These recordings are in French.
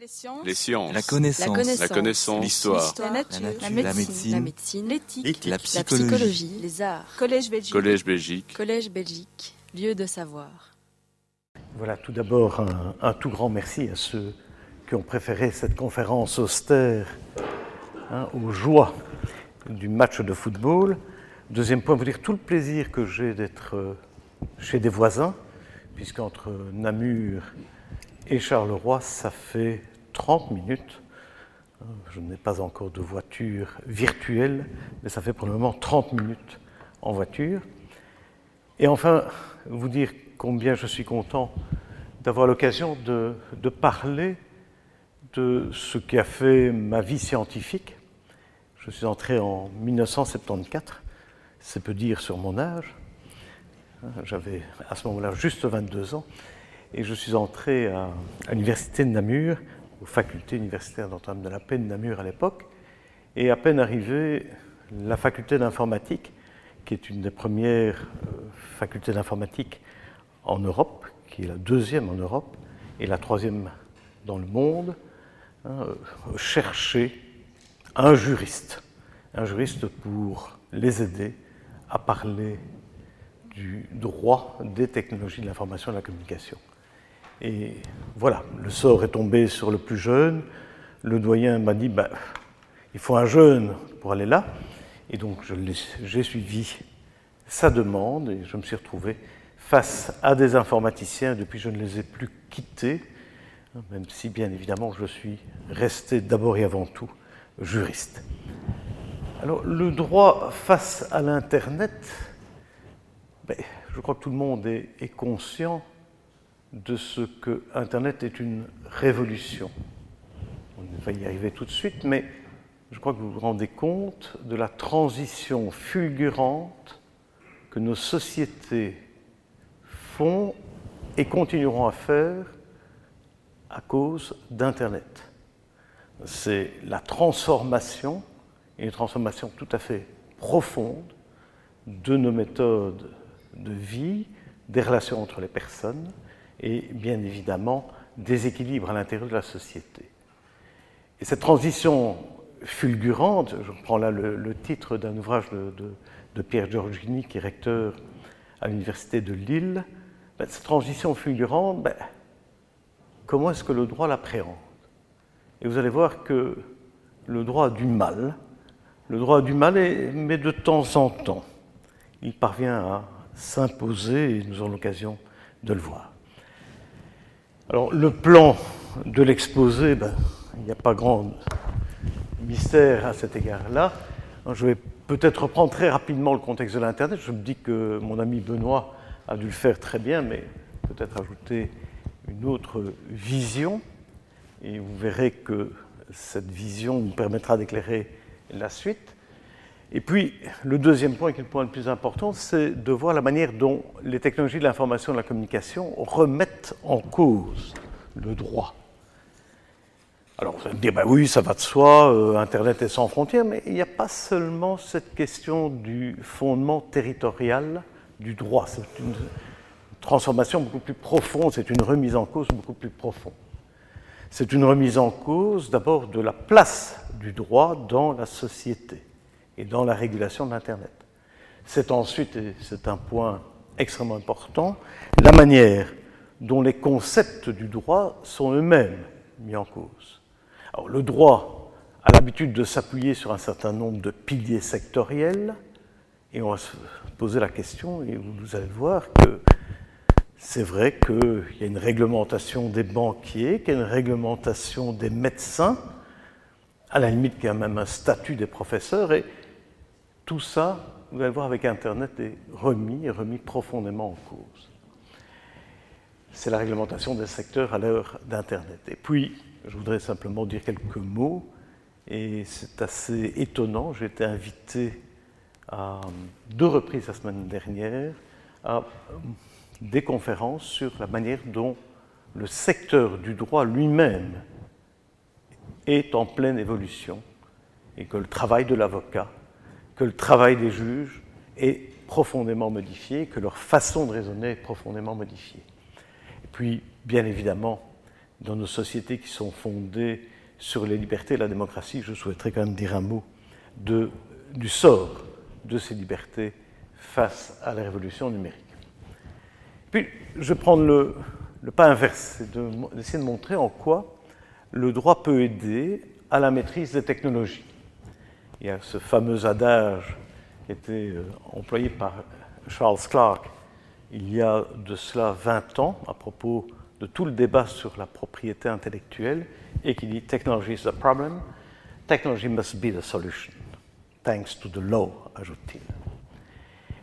Les sciences. Les sciences. La connaissance. La connaissance. L'histoire. La nature. La La nature. médecine. La médecine. L'éthique. L'éthique. La La psychologie. Les arts. Collège Belgique. Collège Belgique. Collège Belgique. Lieu de savoir. Voilà, tout d'abord, un, un tout grand merci à ceux qui ont préféré cette conférence austère hein, aux joies du match de football. Deuxième point, vous dire tout le plaisir que j'ai d'être euh, chez des voisins, puisqu'entre Namur et Charleroi, ça fait 30 minutes. Je n'ai pas encore de voiture virtuelle, mais ça fait pour le moment 30 minutes en voiture. Et enfin, vous dire combien je suis content d'avoir l'occasion de, parler de ce qui a fait ma vie scientifique. Je suis entré en 1974, c'est peu dire sur mon âge. J'avais à ce moment-là juste 22 ans et je suis entré à l'université de Namur, aux facultés universitaires d'Antoine de la Paix de Namur à l'époque. Et à peine arrivé, la faculté d'informatique, qui est une des premières euh, facultés d'informatique en Europe, qui est la deuxième en Europe et la troisième dans le monde, hein, euh, cherchait un juriste, un juriste pour les aider à parler du droit des technologies de l'information et de la communication. Et voilà, le sort est tombé sur le plus jeune. Le doyen m'a dit, ben, il faut un jeune pour aller là. Et donc j'ai suivi sa demande et je me suis retrouvé face à des informaticiens. Depuis, je ne les ai plus quittés, hein, même si bien évidemment je suis resté d'abord et avant tout juriste. Alors le droit face à l'Internet, ben, je crois que tout le monde est conscient de ce que Internet est une révolution. On va y arriver tout de suite, mais je crois que vous vous rendez compte de la transition fulgurante que nos sociétés font et continueront à faire à cause d'Internet. C'est la transformation, une transformation tout à fait profonde, de nos méthodes de vie, des relations entre les personnes et bien évidemment des équilibres à l'intérieur de la société. Et cette transition fulgurante, je reprends là le, titre d'un ouvrage de, Pierre Giorgini, qui est recteur à l'Université de Lille, ben, cette transition fulgurante, ben, comment est-ce que le droit l'appréhende? Et vous allez voir que le droit a du mal, le droit a du mal, mais de temps en temps, il parvient à s'imposer, et nous aurons l'occasion de le voir. Alors, le plan de l'exposé, ben, il n'y a pas grand mystère à cet égard-là. Je vais peut-être reprendre très rapidement le contexte de l'Internet. Je me dis que mon ami Benoît a dû le faire très bien, mais peut-être ajouter une autre vision. Et vous verrez que cette vision nous permettra d'éclairer la suite. Et puis, le deuxième point, qui est le point le plus important, c'est de voir la manière dont les technologies de l'information et de la communication remettent en cause le droit. Alors, vous allez me dire, ben oui, ça va de soi, euh, Internet est sans frontières, mais il n'y a pas seulement cette question du fondement territorial du droit. C'est une transformation beaucoup plus profonde, c'est une remise en cause beaucoup plus profonde. C'est une remise en cause d'abord de la place du droit dans la société et dans la régulation de l'Internet. C'est ensuite, et c'est un point extrêmement important, la manière dont les concepts du droit sont eux-mêmes mis en cause. Alors, le droit a l'habitude de s'appuyer sur un certain nombre de piliers sectoriels, et on va se poser la question, et vous allez voir que c'est vrai qu'il y a une réglementation des banquiers, qu'il y a une réglementation des médecins, à la limite qu'il y a même un statut des professeurs, et tout ça, vous allez voir avec Internet, est remis, est remis profondément en cause. C'est la réglementation des secteurs à l'heure d'Internet. Et puis, je voudrais simplement dire quelques mots, et c'est assez étonnant, j'ai été invité à deux reprises la semaine dernière à des conférences sur la manière dont le secteur du droit lui-même est en pleine évolution et que le travail de l'avocat, que le travail des juges est profondément modifié, que leur façon de raisonner est profondément modifiée. Et puis, bien évidemment, dans nos sociétés qui sont fondées sur les libertés et la démocratie, je souhaiterais quand même dire un mot du sort de ces libertés face à la révolution numérique. Puis, je vais prendre le, le pas inverse, c'est d'essayer de, de montrer en quoi le droit peut aider à la maîtrise des technologies. Il y a ce fameux adage qui était euh, employé par Charles Clark il y a de cela 20 ans à propos de tout le débat sur la propriété intellectuelle et qui dit Technology is the problem, technology must be the solution, thanks to the law, ajoute-t-il.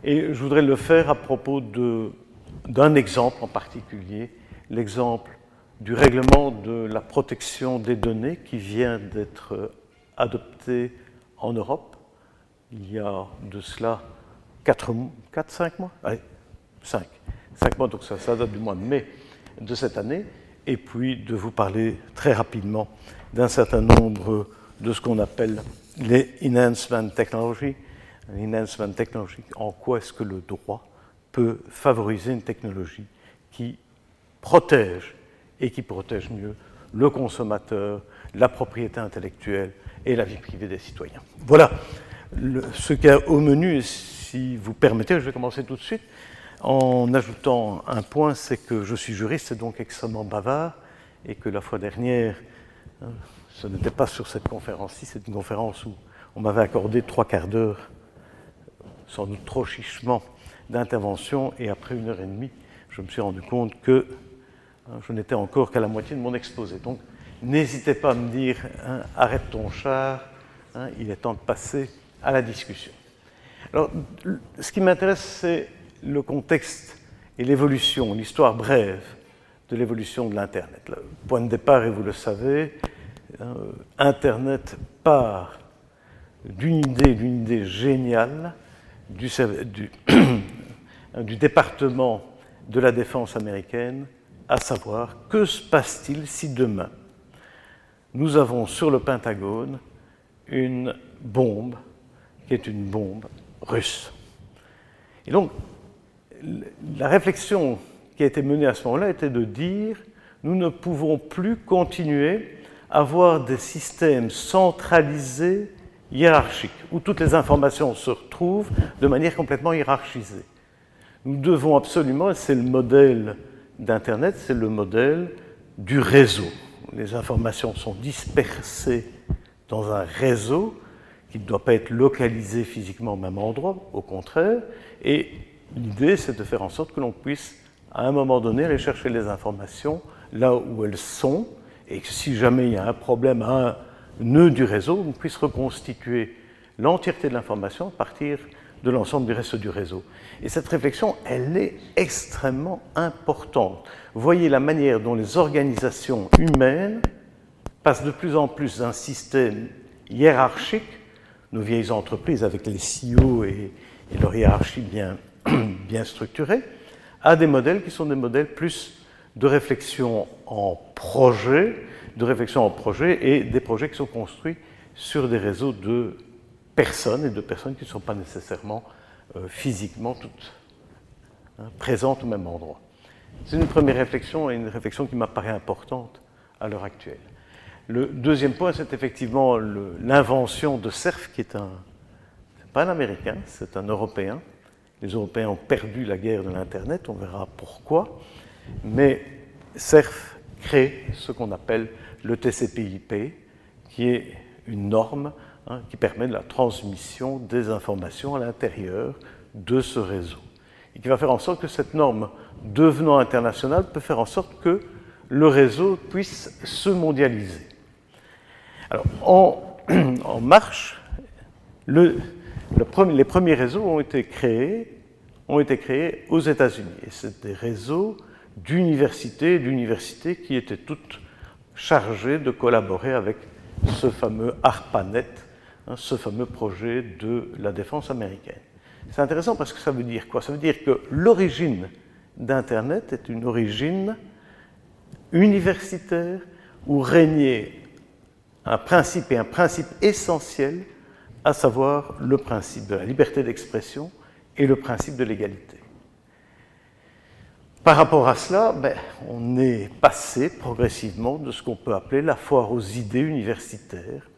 Et je voudrais le faire à propos d'un exemple en particulier, l'exemple du règlement de la protection des données qui vient d'être adopté en Europe il y a de cela 4-5 mois, Allez, 5, 5 mois, donc ça, date du mois de mai de cette année, et puis de vous parler très rapidement d'un certain nombre de ce qu'on appelle les enhancement technologies. Enhancement technology, en quoi est-ce que le droit peut favoriser une technologie qui protège et qui protège mieux le consommateur, la propriété intellectuelle et la vie privée des citoyens. Voilà ce qu'il y a au menu. Si vous permettez, je vais commencer tout de suite en ajoutant un point, c'est que je suis juriste et donc extrêmement bavard, et que la fois dernière, hein, ce n'était pas sur cette conférence-ci, c'est une conférence où on m'avait accordé trois quarts d'heure, sans doute trop chichement, d'intervention, et après une heure et demie, je me suis rendu compte que hein, je n'étais encore qu'à la moitié de mon exposé. Donc, n'hésitez pas à me dire, hein, arrête ton char, hein, il est temps de passer à la discussion. Alors, ce qui m'intéresse, c'est le contexte et l'évolution, l'histoire brève de l'évolution de l'Internet. Le point de départ, et vous le savez, euh, Internet part d'une idée, d'une idée géniale du, département de la défense américaine, à savoir que se passe-t-il si demain? Nous avons sur le Pentagone une bombe qui est une bombe russe. Et donc, la réflexion qui a été menée à ce moment-là était de dire nous ne pouvons plus continuer à avoir des systèmes centralisés hiérarchiques, où toutes les informations se retrouvent de manière complètement hiérarchisée. Nous devons absolument, et c'est le modèle d'Internet, c'est le modèle du réseau. Les informations sont dispersées dans un réseau qui ne doit pas être localisé physiquement au même endroit, au contraire, et L'idée, c'est de faire en sorte que l'on puisse, à un moment donné, aller les informations là où elles sont, et que si jamais il y a un problème à un nœud du réseau, on puisse reconstituer l'entièreté de l'information à partir de l'ensemble du reste du réseau. Et cette réflexion, elle est extrêmement importante. Voyez la manière dont les organisations humaines passent de plus en plus d'un système hiérarchique, nos vieilles entreprises avec les CEO et, leur hiérarchie bien structurés, à des modèles qui sont des modèles plus de réflexion en projet, de réflexion en projet et des projets qui sont construits sur des réseaux de personnes et de personnes qui ne sont pas nécessairement euh, physiquement toutes hein, présentes au même endroit. C'est une première réflexion et une réflexion qui m'apparaît importante à l'heure actuelle. Le deuxième point, c'est effectivement l'invention de CERF, qui est un, pas un Américain, c'est un Européen, les Européens ont perdu la guerre de l'Internet, on verra pourquoi. Mais CERF crée ce qu'on appelle le TCP/IP, qui est une norme hein, qui permet la transmission des informations à l'intérieur de ce réseau. Et qui va faire en sorte que cette norme, devenant internationale, peut faire en sorte que le réseau puisse se mondialiser. Alors, en, marche, le, les premiers réseaux ont été créés, ont été créés aux États-Unis. Et c'est des réseaux d'universités, d'universités qui étaient toutes chargées de collaborer avec ce fameux ARPANET, hein, ce fameux projet de la défense américaine. C'est intéressant parce que ça veut dire quoi? Ça veut dire que l'origine d'Internet est une origine universitaire où régnait un principe et un principe essentiel à savoir le principe de la liberté d'expression et le principe de l'égalité. par rapport à cela, ben, on est passé progressivement de ce qu'on peut appeler la foire aux idées universitaires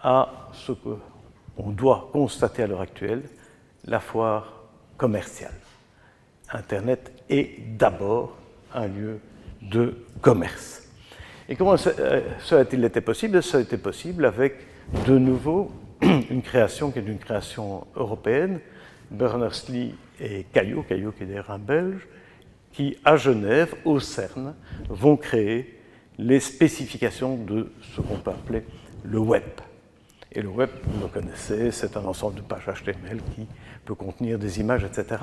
à ce qu'on doit constater à l'heure actuelle, la foire commerciale. Internet est d'abord un lieu de commerce. Et comment ça, euh, a-t-il été possible? Ça a été possible avec de nouveau une création qui est une création européenne, Berners-Lee et Caillot, Caillot qui est d'ailleurs un Belge, qui à Genève, au CERN, vont créer les spécifications de ce qu'on peut appeler le web. Et le web, vous le connaissez, c'est un ensemble de pages HTML qui peut contenir des images, etc.,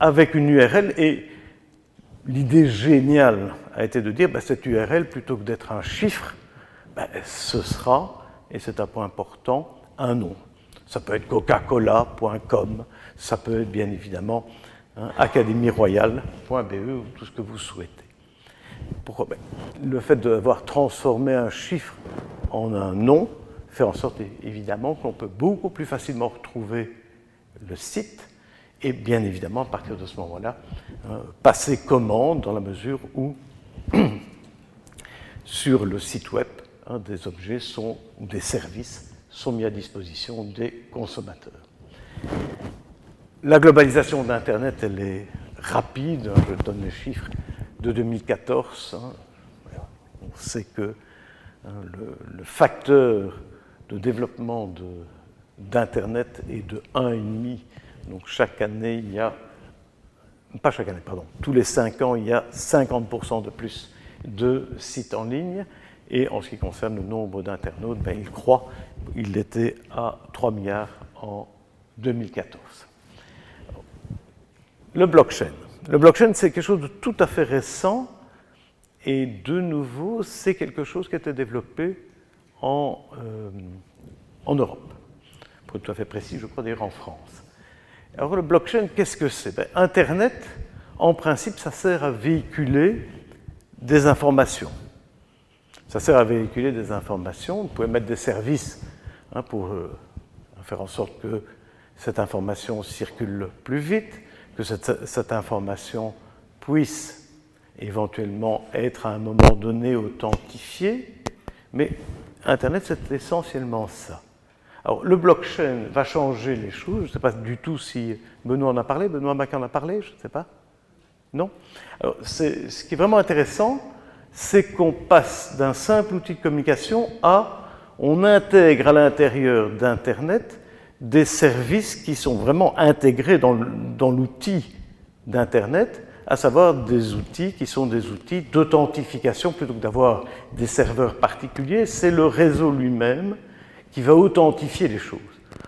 avec une URL. Et l'idée géniale a été de dire, ben, cette URL, plutôt que d'être un chiffre, ben, ce sera, et c'est un point important, un nom. Ça peut être coca-cola.com, ça peut être bien évidemment hein, académieroyale.be ou tout ce que vous souhaitez. Pourquoi? Ben, Le fait d'avoir transformé un chiffre en un nom fait en sorte évidemment qu'on peut beaucoup plus facilement retrouver le site et bien évidemment à partir de ce moment-là hein, passer commande dans la mesure où sur le site web hein, des objets sont ou des services sont mis à disposition des consommateurs. La globalisation d'Internet, elle est rapide, hein, je donne les chiffres de 2014. On sait que le, facteur de développement d'Internet est de 1,5. Donc chaque année, il y a, pas chaque année, pardon, tous les 5 ans, il y a 50% de plus de sites en ligne. Et en ce qui concerne le nombre d'internautes, ben, il croit, il était à 3 milliards en 2014. Le blockchain. Le blockchain, c'est quelque chose de tout à fait récent. Et de nouveau, c'est quelque chose qui a été développé en, euh, en Europe. Être tout à fait précis, je crois d'ailleurs en France. Alors le blockchain, qu'est-ce que c'est? Ben, Internet, en principe, ça sert à véhiculer des informations. Ça sert à véhiculer des informations. Vous pouvez mettre des services hein, pour euh, faire en sorte que cette information circule plus vite, que cette, information puisse éventuellement être à un moment donné authentifiée. Mais Internet, c'est essentiellement ça. Alors, le blockchain va changer les choses. Je ne sais pas du tout si Benoît en a parlé, Benoît Mac en a parlé, je ne sais pas. Non? Alors, ce qui est vraiment intéressant, c'est qu'on passe d'un simple outil de communication à on intègre à l'intérieur d'Internet des services qui sont vraiment intégrés dans, l'outil d'Internet, à savoir des outils qui sont des outils d'authentification plutôt que d'avoir des serveurs particuliers. C'est le réseau lui-même qui va authentifier les choses.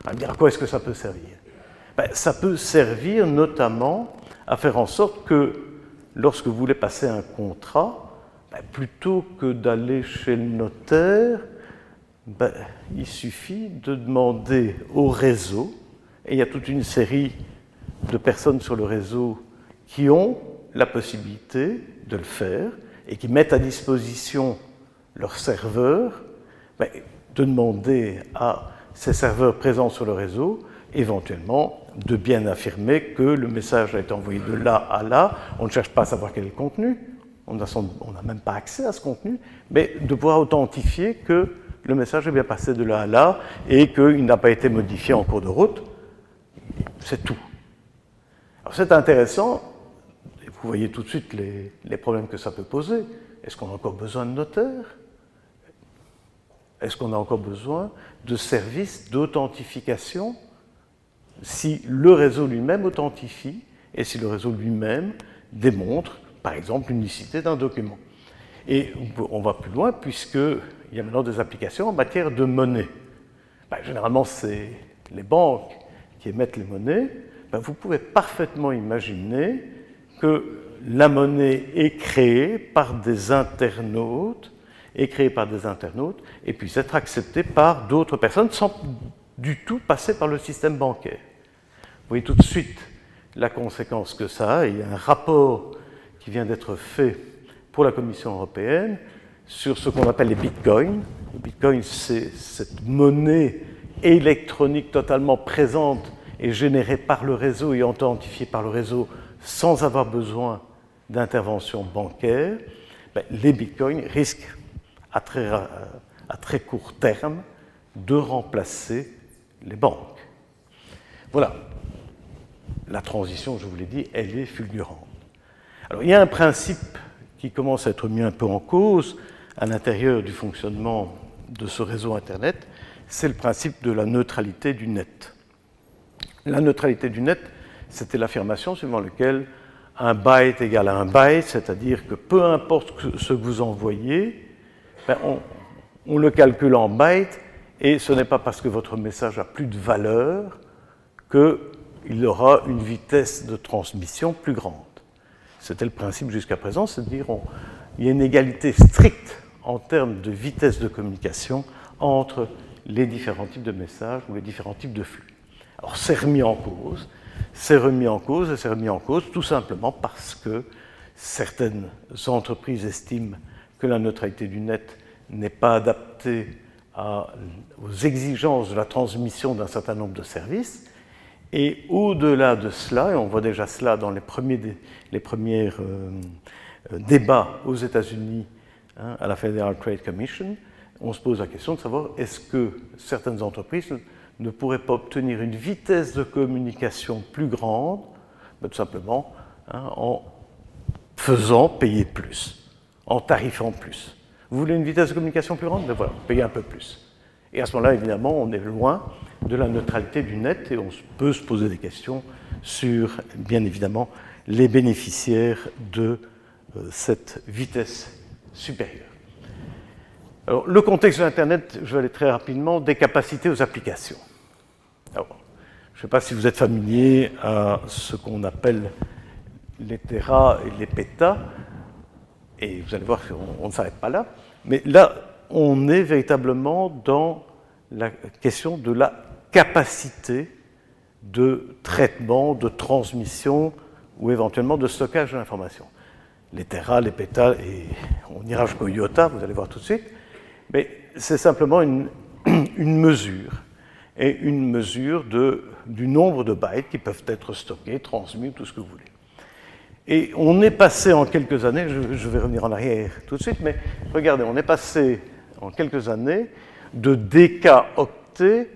À dire à quoi est-ce que ça peut servir? Ben, Ça peut servir notamment à faire en sorte que lorsque vous voulez passer un contrat, ben, plutôt que d'aller chez le notaire, ben, il suffit de demander au réseau, et il y a toute une série de personnes sur le réseau qui ont la possibilité de le faire et qui mettent à disposition leur serveur, ben, de demander à ces serveurs présents sur le réseau éventuellement de bien affirmer que le message a été envoyé de là à là. On ne cherche pas à savoir quel est le contenu, on n'a même pas accès à ce contenu, mais de pouvoir authentifier que le message est bien passé de là à là et qu'il n'a pas été modifié en cours de route. C'est tout. Alors c'est intéressant, vous voyez tout de suite les, les problèmes que ça peut poser. Est-ce qu'on a encore besoin de notaires? Est-ce qu'on a encore besoin de services d'authentification si le réseau lui-même authentifie et si le réseau lui-même démontre par exemple l'unicité d'un document? Et on va plus loin puisqu'il y a maintenant des applications en matière de monnaie. Ben, généralement, c'est les banques qui émettent les monnaies. Ben, vous pouvez parfaitement imaginer que la monnaie est créée par des internautes, est créée par des internautes, et puisse être acceptée par d'autres personnes sans du tout passer par le système bancaire. Vous voyez tout de suite la conséquence que ça a. Il y a un rapport qui vient d'être fait pour la Commission européenne sur ce qu'on appelle les bitcoins. Le bitcoin, c'est cette monnaie électronique totalement présente et générée par le réseau et authentifiée par le réseau sans avoir besoin d'intervention bancaire, ben, les bitcoins risquent à très, à très court terme de remplacer les banques. Voilà. La transition, je vous l'ai dit, elle est fulgurante. Alors, il y a un principe qui commence à être mis un peu en cause à l'intérieur du fonctionnement de ce réseau Internet, c'est le principe de la neutralité du net. La neutralité du net, c'était l'affirmation suivant laquelle un byte égale un byte, c'est-à-dire que peu importe ce que vous envoyez, ben, on, le calcule en bytes et ce n'est pas parce que votre message a plus de valeur qu'il aura une vitesse de transmission plus grande. C'était le principe jusqu'à présent, c'est-à-dire qu'il y a une égalité stricte en termes de vitesse de communication entre les différents types de messages ou les différents types de flux. Alors c'est remis en cause, c'est remis en cause et c'est remis en cause tout simplement parce que certaines entreprises estiment que la neutralité du net n'est pas adaptée aux exigences de la transmission d'un certain nombre de services. Et au-delà de cela, et on voit déjà cela dans les premiers, euh, euh, débats aux États-Unis hein, à la Federal Trade Commission, on se pose la question de savoir est-ce que certaines entreprises ne pourraient pas obtenir une vitesse de communication plus grande, ben, tout simplement hein, en faisant payer plus, en tarifant plus. Vous voulez une vitesse de communication plus grande? Ben voilà, payez un peu plus. Et à ce moment-là, évidemment, on est loin de la neutralité du net et on peut se poser des questions sur, bien évidemment, les bénéficiaires de euh, cette vitesse supérieure. Alors, le contexte de l'Internet, je vais aller très rapidement, des capacités aux applications. je ne sais pas si vous êtes familier à ce qu'on appelle les terras et les pétas, et vous allez voir qu'on ne s'arrête pas là, mais là, on est véritablement dans la question de la capacité de traitement, de transmission ou éventuellement de stockage de l'information. Les terras, les pétas, et on ira jusqu'au iota, vous allez voir tout de suite, mais c'est simplement une, mesure, et une mesure du nombre de bytes qui peuvent être stockés, transmis, tout ce que vous voulez. Et on est passé en quelques années, je, vais revenir en arrière tout de suite, mais regardez, on est passé en quelques années de octets,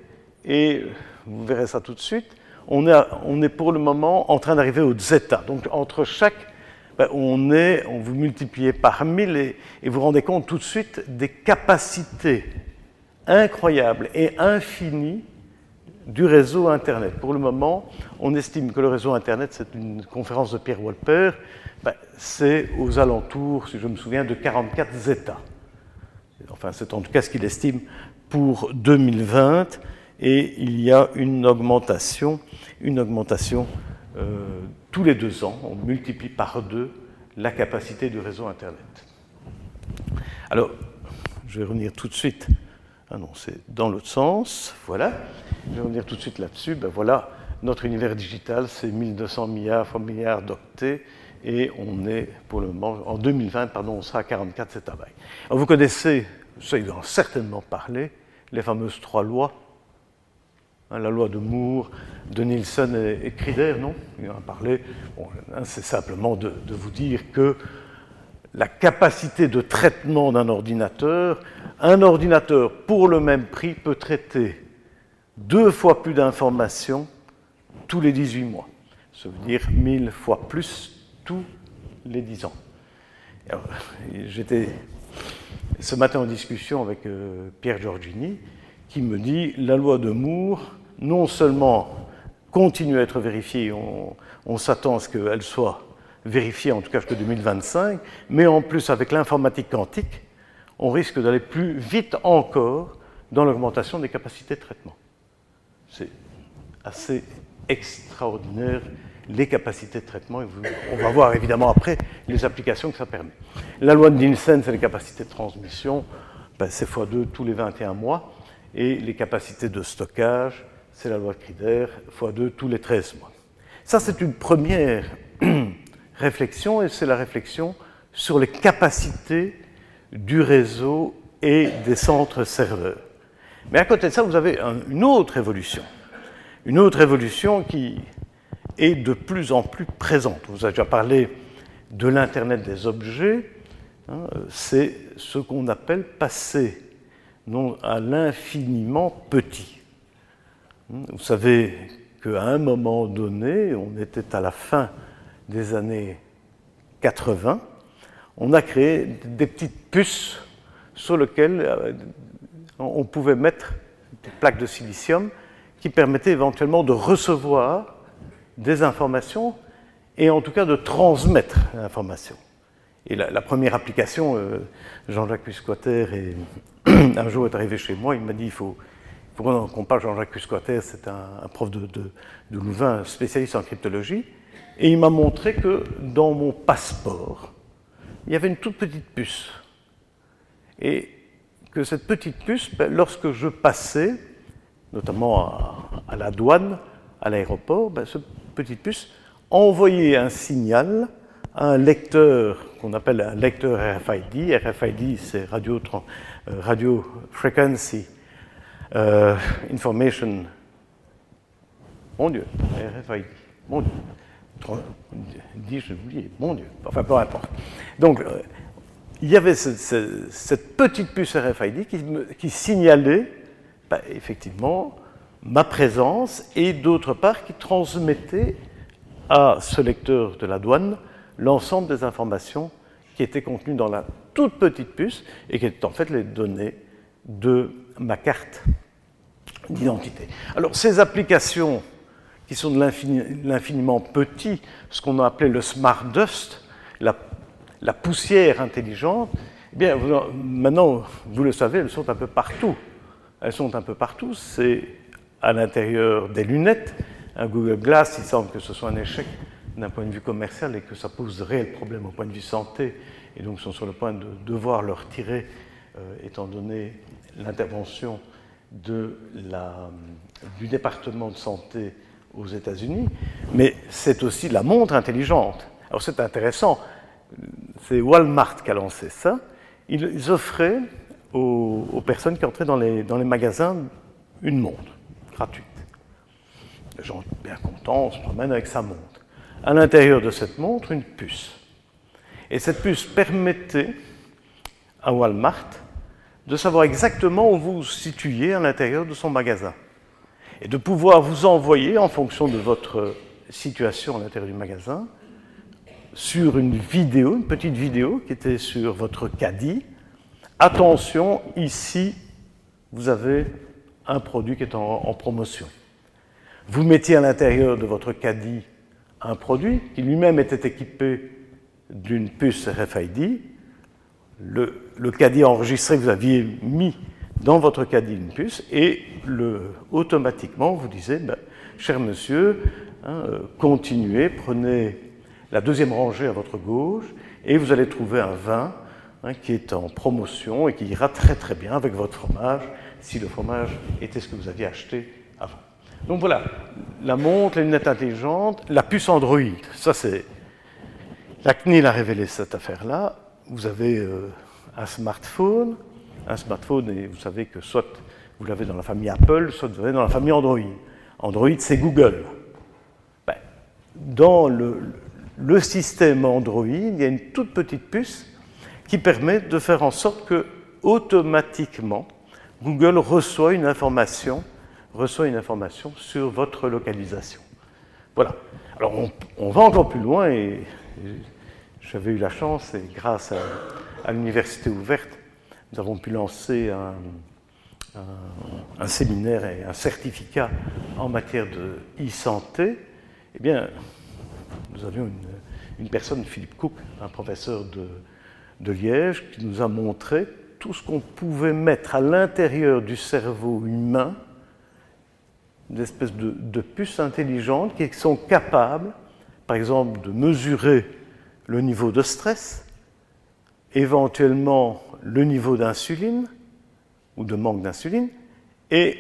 et vous verrez ça tout de suite, on est, on est pour le moment en train d'arriver au zeta. Donc entre chaque ben, on, est, on vous multipliez par 1000 et, vous vous rendez compte tout de suite des capacités incroyables et infinies du réseau Internet. Pour le moment, on estime que le réseau Internet, c'est une conférence de Pierre Wolper, ben, c'est aux alentours, si je me souviens, de 44 Zeta. Enfin, c'est en tout cas ce qu'il estime pour 2020, et il y a une augmentation, une augmentation euh, tous les deux ans, on multiplie par deux la capacité du réseau Internet. Alors, je vais revenir tout de suite. Ah non, c'est dans l'autre sens. Voilà. Je vais revenir tout de suite là-dessus. Ben voilà, notre univers digital, c'est 1200 milliards fois milliards d'octets. Et on est, pour le moment, en 2020, pardon, on sera à 44 zettabytes. Alors vous connaissez, ça, ils en certainement parlé, les fameuses trois lois Hein, la loi de Moore, de Nielsen et, Crider, non? Il en a parlé. Hein, c'est simplement de, vous dire que la capacité de traitement d'un ordinateur, un ordinateur pour le même prix peut traiter deux fois plus d'informations tous les 18 mois. Ça veut dire 1000 fois plus tous les 10 ans. J'étais ce matin en discussion avec euh, Pierre Giorgini qui me dit la loi de Moore non seulement continue à être vérifiée, on, s'attend à ce qu'elle soit vérifiée en tout cas jusqu'en 2025, mais en plus avec l'informatique quantique, on risque d'aller plus vite encore dans l'augmentation des capacités de traitement. C'est assez extraordinaire les capacités de traitement. On va voir évidemment après les applications que ça permet. La loi de Nielsen, c'est les capacités de transmission, ben, c'est x2 tous les 21 mois, et les capacités de stockage, c'est la loi de Crider, x2 tous les 13 mois. Ça, c'est une première réflexion, et c'est la réflexion sur les capacités du réseau et des centres serveurs. Mais à côté de ça, vous avez une autre évolution. Une autre évolution qui est de plus en plus présente. Vous avez déjà parlé de l'Internet des objets, hein, c'est ce qu'on appelle passer non à l'infiniment petit. Vous savez qu'à un moment donné, on était à la fin des années 80, on a créé des petites puces sur lesquelles euh, on pouvait mettre des plaques de silicium qui permettaient éventuellement de recevoir des informations et en tout cas de transmettre l'information. Et la, première application, euh, Jean-Jacques Cusquater un jour est arrivé chez moi, il m'a dit il faut, qu'on parle Jean-Jacques Cusquater, c'est un, prof de, de, de Louvain, spécialiste en cryptologie, et il m'a montré que dans mon passeport, il y avait une toute petite puce. Et que cette petite puce, ben, lorsque je passais, notamment à, la douane, à l'aéroport, ben, cette petite puce envoyait un signal à un lecteur qu'on appelle un lecteur RFID. RFID, c'est Radio, euh, radio Frequency euh, Information. Mon Dieu, RFID. Mon Dieu dis je oublié, mon Dieu, enfin peu importe. Donc, euh, il y avait cette petite puce RFID qui, signalait bah, effectivement ma présence et d'autre part qui transmettait à ce lecteur de la douane l'ensemble des informations qui étaient contenues dans la toute petite puce et qui étaient en fait les données de ma carte d'identité. Alors ces applications qui sont de l'infiniment petit, ce qu'on a appelé le smart dust, la, poussière intelligente, eh bien, maintenant, vous le savez, elles sont un peu partout. Elles sont un peu partout. C'est à l'intérieur des lunettes. Un Google Glass, il semble que ce soit un échec d'un point de vue commercial et que ça pose de réels problèmes au point de vue santé. Et donc, sont sur le point de devoir le retirer, euh, étant donné l'intervention du département de santé aux États-Unis, mais c'est aussi la montre intelligente. Alors c'est intéressant, c'est Walmart qui a lancé ça. Ils offraient aux, personnes qui entraient dans les, magasins une montre gratuite. Les gens bien contents, se promènent avec sa montre. À l'intérieur de cette montre, une puce. Et cette puce permettait à Walmart de savoir exactement où vous vous situiez à l'intérieur de son magasin et de pouvoir vous envoyer, en fonction de votre situation à l'intérieur du magasin, sur une vidéo, une petite vidéo qui était sur votre caddie. Attention, ici, vous avez un produit qui est en, promotion. Vous mettiez à l'intérieur de votre caddie un produit qui lui-même était équipé d'une puce RFID. Le, caddie enregistré vous aviez mis dans votre caddie une puce et automatiquement vous disait, ben, cher monsieur, hein, euh, continuez, prenez la deuxième rangée à votre gauche et vous allez trouver un vin hein, qui est en promotion et qui ira très très bien avec votre fromage si le fromage était ce que vous aviez acheté avant. Donc voilà, la montre, les lunettes intelligentes, la puce Android, ça c'est... La CNIL a révélé cette affaire-là. Vous avez euh, un smartphone, un smartphone, et vous savez que soit vous l'avez dans la famille Apple, soit vous l'avez dans la famille Android. Android, c'est Google. Ben, dans le, le, système Android, il y a une toute petite puce qui permet de faire en sorte que automatiquement Google reçoit une information, reçoit une information sur votre localisation. Voilà. Alors on, va encore plus loin et j'avais eu la chance, et grâce à l'université ouverte, nous avons pu lancer un, séminaire et un certificat en matière de e-santé. Eh bien, nous avions une, personne, Philippe Cook, un professeur de, Liège, qui nous a montré tout ce qu'on pouvait mettre à l'intérieur du cerveau humain, d'espèces de, de puces intelligentes qui sont capables, par exemple, de mesurer le niveau de stress, éventuellement le niveau d'insuline ou de manque d'insuline et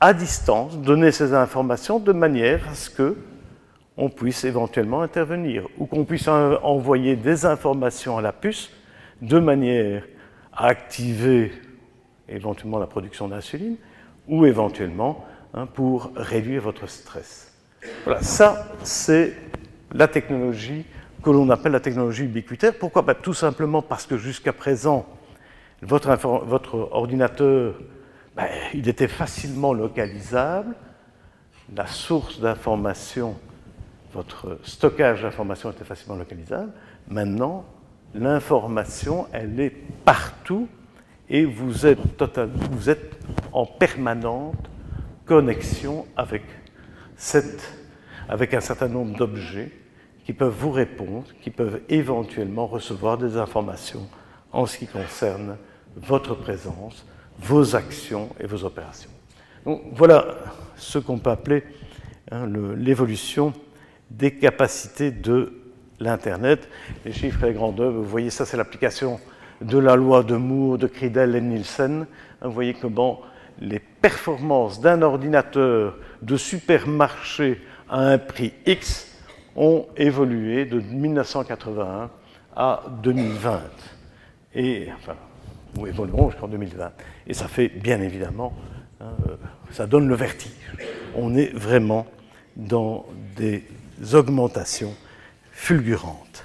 à distance donner ces informations de manière à ce que on puisse éventuellement intervenir ou qu'on puisse envoyer des informations à la puce de manière à activer éventuellement la production d'insuline ou éventuellement hein, pour réduire votre stress. Voilà, ça c'est la technologie que l'on appelle la technologie ubiquitaire. Pourquoi? Ben, Tout simplement parce que jusqu'à présent, votre, ordinateur, ben, il était facilement localisable, la source d'information, votre stockage d'information était facilement localisable. Maintenant, l'information, elle est partout et vous êtes, en permanente connexion avec un certain nombre d'objets qui peuvent vous répondre, qui peuvent éventuellement recevoir des informations en ce qui concerne votre présence, vos actions et vos opérations. Donc, voilà ce qu'on peut appeler hein, l'évolution des capacités de l'Internet. Les chiffres et les grandeurs, vous voyez, ça c'est l'application de la loi de Moore, de Cridell et Nielsen. Vous voyez comment les performances d'un ordinateur de supermarché à un prix X ont évolué de 1981 à 2020. Et, enfin, ou évolueront jusqu'en 2020. Et ça fait bien évidemment, hein, ça donne le vertige. On est vraiment dans des augmentations fulgurantes.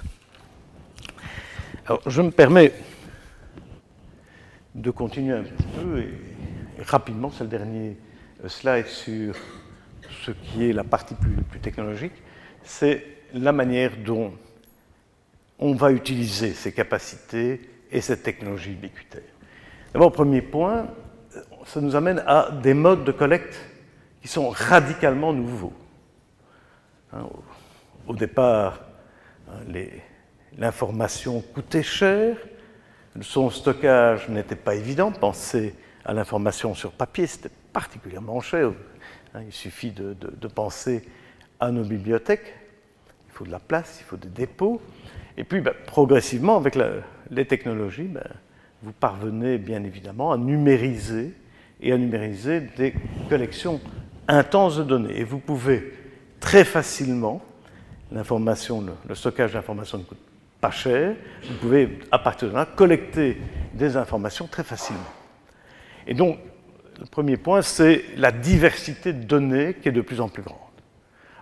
Alors, je me permets de continuer un petit peu, et, rapidement, c'est le dernier slide sur ce qui est la partie plus, plus technologique, c'est la manière dont on va utiliser ces capacités et cette technologie ubiquitaire. D'abord, premier point, ça nous amène à des modes de collecte qui sont radicalement nouveaux. Hein, au départ, hein, l'information coûtait cher, son stockage n'était pas évident. Penser à l'information sur papier, c'était particulièrement cher. Hein, il suffit de, penser à nos bibliothèques. Il faut de la place, il faut des dépôts. Et puis, ben, progressivement, avec les technologies, ben, vous parvenez bien évidemment à numériser et à numériser des collections intenses de données. Et vous pouvez très facilement, l'information, le, stockage d'informations ne coûte pas cher, vous pouvez à partir de là collecter des informations très facilement. Et donc, le premier point, c'est la diversité de données qui est de plus en plus grande.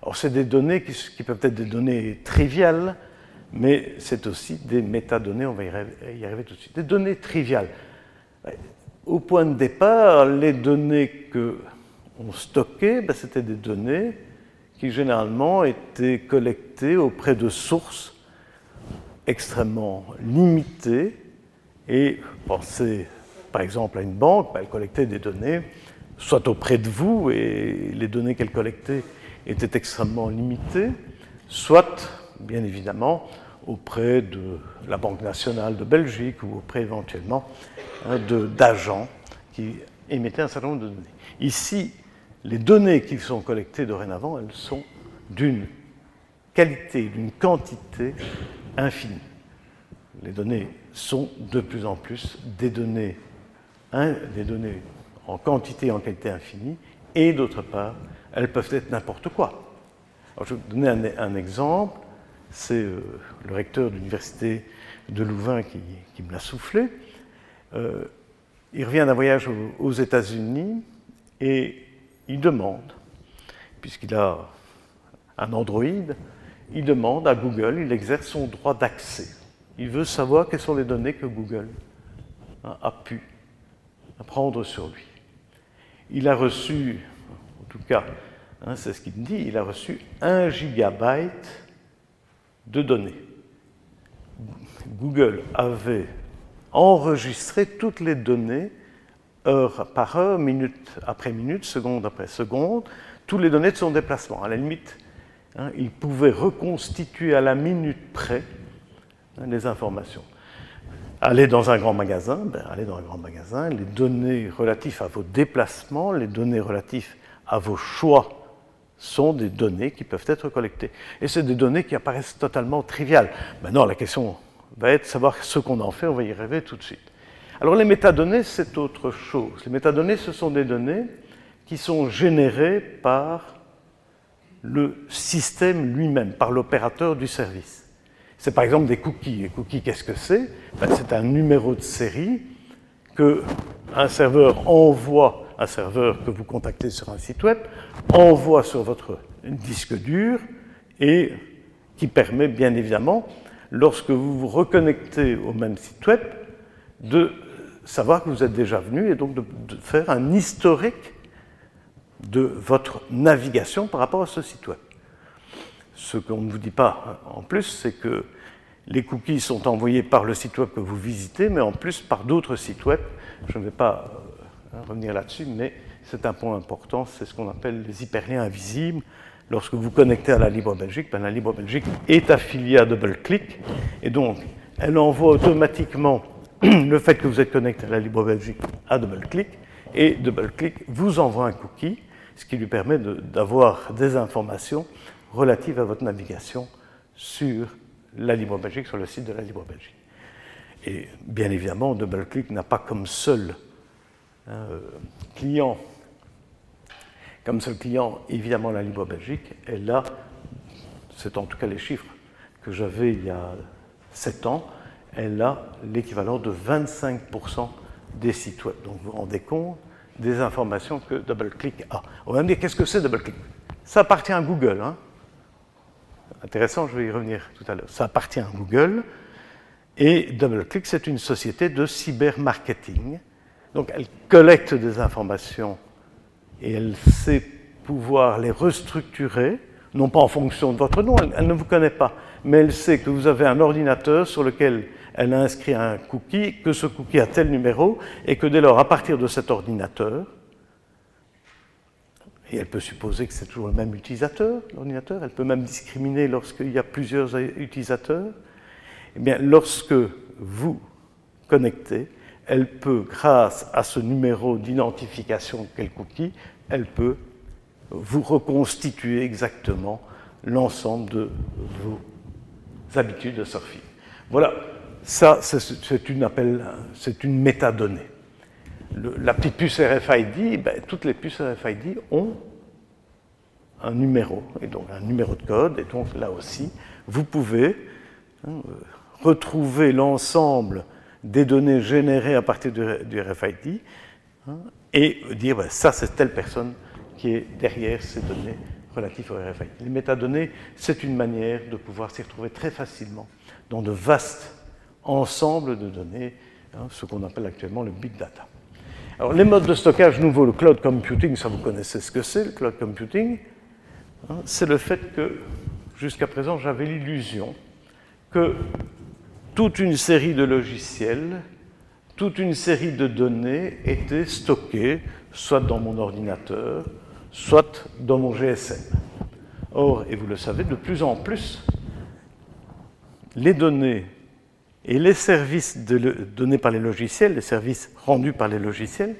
Alors, c'est des données qui, peuvent être des données triviales, mais c'est aussi des métadonnées, on va y arriver, tout de suite. Des données triviales. Au point de départ, les données qu'on stockait, ben, c'était des données qui généralement étaient collectées auprès de sources extrêmement limitées. Et pensez par exemple à une banque, ben, elle collectait des données soit auprès de vous, et les données qu'elle collectait étaient extrêmement limitées, soit, bien évidemment, auprès de la Banque nationale de Belgique ou auprès éventuellement hein, d'agents qui émettaient un certain nombre de données. Ici, les données qui sont collectées dorénavant, elles sont d'une qualité, d'une quantité infinie. Les données sont de plus en plus des données, en quantité en qualité infinie, et d'autre part, elles peuvent être n'importe quoi. je vais vous donner un, exemple c'est euh, le recteur de l'université de Louvain qui, me l'a soufflé. Euh, il revient d'un voyage aux, États-Unis et il demande, puisqu'il a un Android, il demande à Google, il exerce son droit d'accès. Il veut savoir quelles sont les données que Google a pu prendre sur lui. Il a reçu, en tout cas, hein, c'est ce qu'il me dit, il a reçu un gigabyte de données. Google avait enregistré toutes les données heure par heure, minute après minute, seconde après seconde, toutes les données de son déplacement. À la limite, hein, il pouvait reconstituer à la minute près hein, les informations. Aller dans un grand magasin, ben, dans un grand magasin, les données relatives à vos déplacements, les données relatives à vos choix sont des données qui peuvent être collectées. Et c'est des données qui apparaissent totalement triviales. Maintenant, la question va être de savoir ce qu'on en fait, on va y rêver tout de suite. Alors les métadonnées, c'est autre chose. Les métadonnées, ce sont des données qui sont générées par le système lui-même, par l'opérateur du service. C'est par exemple des cookies. Les cookies, qu'est-ce que c'est? Ben, C'est un numéro de série que un serveur envoie un serveur que vous contactez sur un site web, envoie sur votre disque dur et qui permet bien évidemment, lorsque vous vous reconnectez au même site web, de savoir que vous êtes déjà venu et donc de, faire un historique de votre navigation par rapport à ce site web. Ce qu'on ne vous dit pas en plus, c'est que les cookies sont envoyés par le site web que vous visitez, mais en plus par d'autres sites web. Je ne vais pas euh, revenir là-dessus, mais c'est un point important, c'est ce qu'on appelle les hyperliens invisibles. Lorsque vous connectez à la Libre Belgique, ben la Libre Belgique est affiliée à DoubleClick, et donc elle envoie automatiquement le fait que vous êtes connecté à la Libre Belgique à DoubleClick, et DoubleClick vous envoie un cookie, ce qui lui permet d'avoir des informations relatives à votre navigation sur la Libre Belgique, sur le site de la Libre Belgique. Et bien évidemment, DoubleClick n'a pas comme seul hein, euh, client, comme seul client, évidemment, la Libre Belgique. Et là, c'est en tout cas les chiffres que j'avais il y a 7 ans, elle a l'équivalent de 25% des sites web. Donc vous vous rendez compte des informations que DoubleClick a. On va me dire qu'est-ce que c'est DoubleClick? Ça appartient à Google. Hein Intéressant, je vais y revenir tout à l'heure. Ça appartient à Google. Et DoubleClick, c'est une société de cybermarketing. Donc elle collecte des informations et elle sait pouvoir les restructurer, non pas en fonction de votre nom, elle ne vous connaît pas, mais elle sait que vous avez un ordinateur sur lequel elle a inscrit un cookie, que ce cookie a tel numéro, et que dès lors, à partir de cet ordinateur, et elle peut supposer que c'est toujours le même utilisateur, l'ordinateur, elle peut même discriminer lorsqu'il y a plusieurs utilisateurs, eh bien, lorsque vous connectez, elle peut, grâce à ce numéro d'identification qu'est le cookie, elle peut vous reconstituer exactement l'ensemble de vos habitudes de surfing. Voilà ça, c'est une, une métadonnée. la petite puce RFID, ben, toutes les puces RFID ont un numéro, et donc un numéro de code, et donc là aussi, vous pouvez hein, retrouver l'ensemble des données générées à partir du, RFID hein, et dire ben, ça, c'est telle personne qui est derrière ces données relatives au RFID. Les métadonnées, c'est une manière de pouvoir s'y retrouver très facilement dans de vastes ensemble de données, hein, ce qu'on appelle actuellement le big data. Alors, les modes de stockage nouveaux, le cloud computing, ça vous connaissez ce que c'est, le cloud computing, hein, c'est le fait que jusqu'à présent j'avais l'illusion que toute une série de logiciels, toute une série de données étaient stockées soit dans mon ordinateur, soit dans mon GSM. Or, et vous le savez, de plus en plus, les données et les services donnés par les logiciels, les services rendus par les logiciels,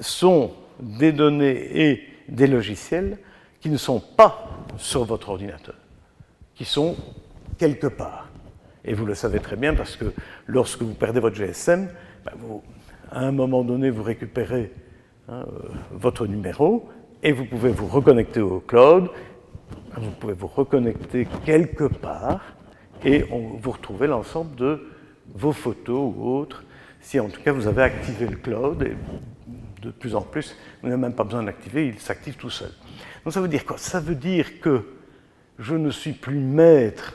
sont des données et des logiciels qui ne sont pas sur votre ordinateur, qui sont quelque part. Et vous le savez très bien parce que lorsque vous perdez votre GSM, ben à un moment donné, vous récupérez hein, euh, votre numéro et vous pouvez vous reconnecter au cloud, vous pouvez vous reconnecter quelque part et vous retrouvez l'ensemble de vos photos ou autres, si en tout cas vous avez activé le cloud, et de plus en plus, vous n'avez même pas besoin d'activer, il s'active tout seul. Donc ça veut dire quoi? Ça veut dire que je ne suis plus maître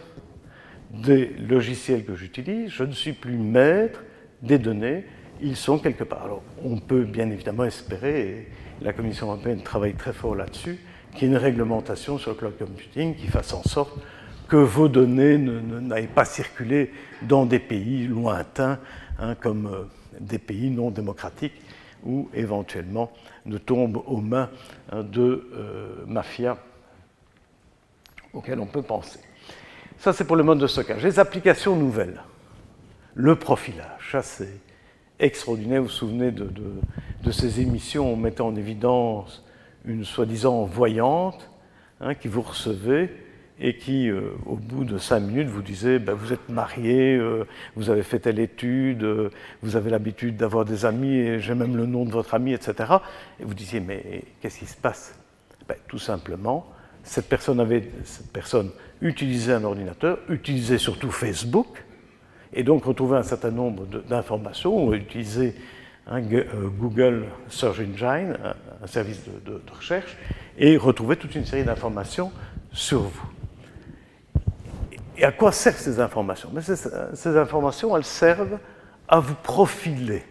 des logiciels que j'utilise, je ne suis plus maître des données, ils sont quelque part. Alors on peut bien évidemment espérer, et la Commission européenne travaille très fort là-dessus, qu'il y ait une réglementation sur le cloud computing qui fasse en sorte que vos données n'aillent pas circuler dans des pays lointains, hein, comme euh, des pays non démocratiques, ou éventuellement ne tombent aux mains hein, de euh, mafias auxquelles on peut penser. Ça, c'est pour le mode de stockage. Les applications nouvelles. Le profilage, ça c'est extraordinaire. Vous vous souvenez de, ces émissions où on mettait en évidence une soi-disant voyante hein, qui vous recevait et qui, euh, au bout de cinq minutes, vous disait ben, Vous êtes marié, euh, vous avez fait telle étude, euh, vous avez l'habitude d'avoir des amis, et j'ai même le nom de votre ami, etc. Et vous disiez Mais qu'est-ce qui se passe? Ben, Tout simplement, cette personne, utilisait un ordinateur, utilisait surtout Facebook, et donc retrouvait un certain nombre d'informations, utilisait un Google Search Engine, un, service de, de recherche, et retrouvait toute une série d'informations sur vous. Et à quoi servent ces informations? Mais ces, informations, elles servent à vous profiler.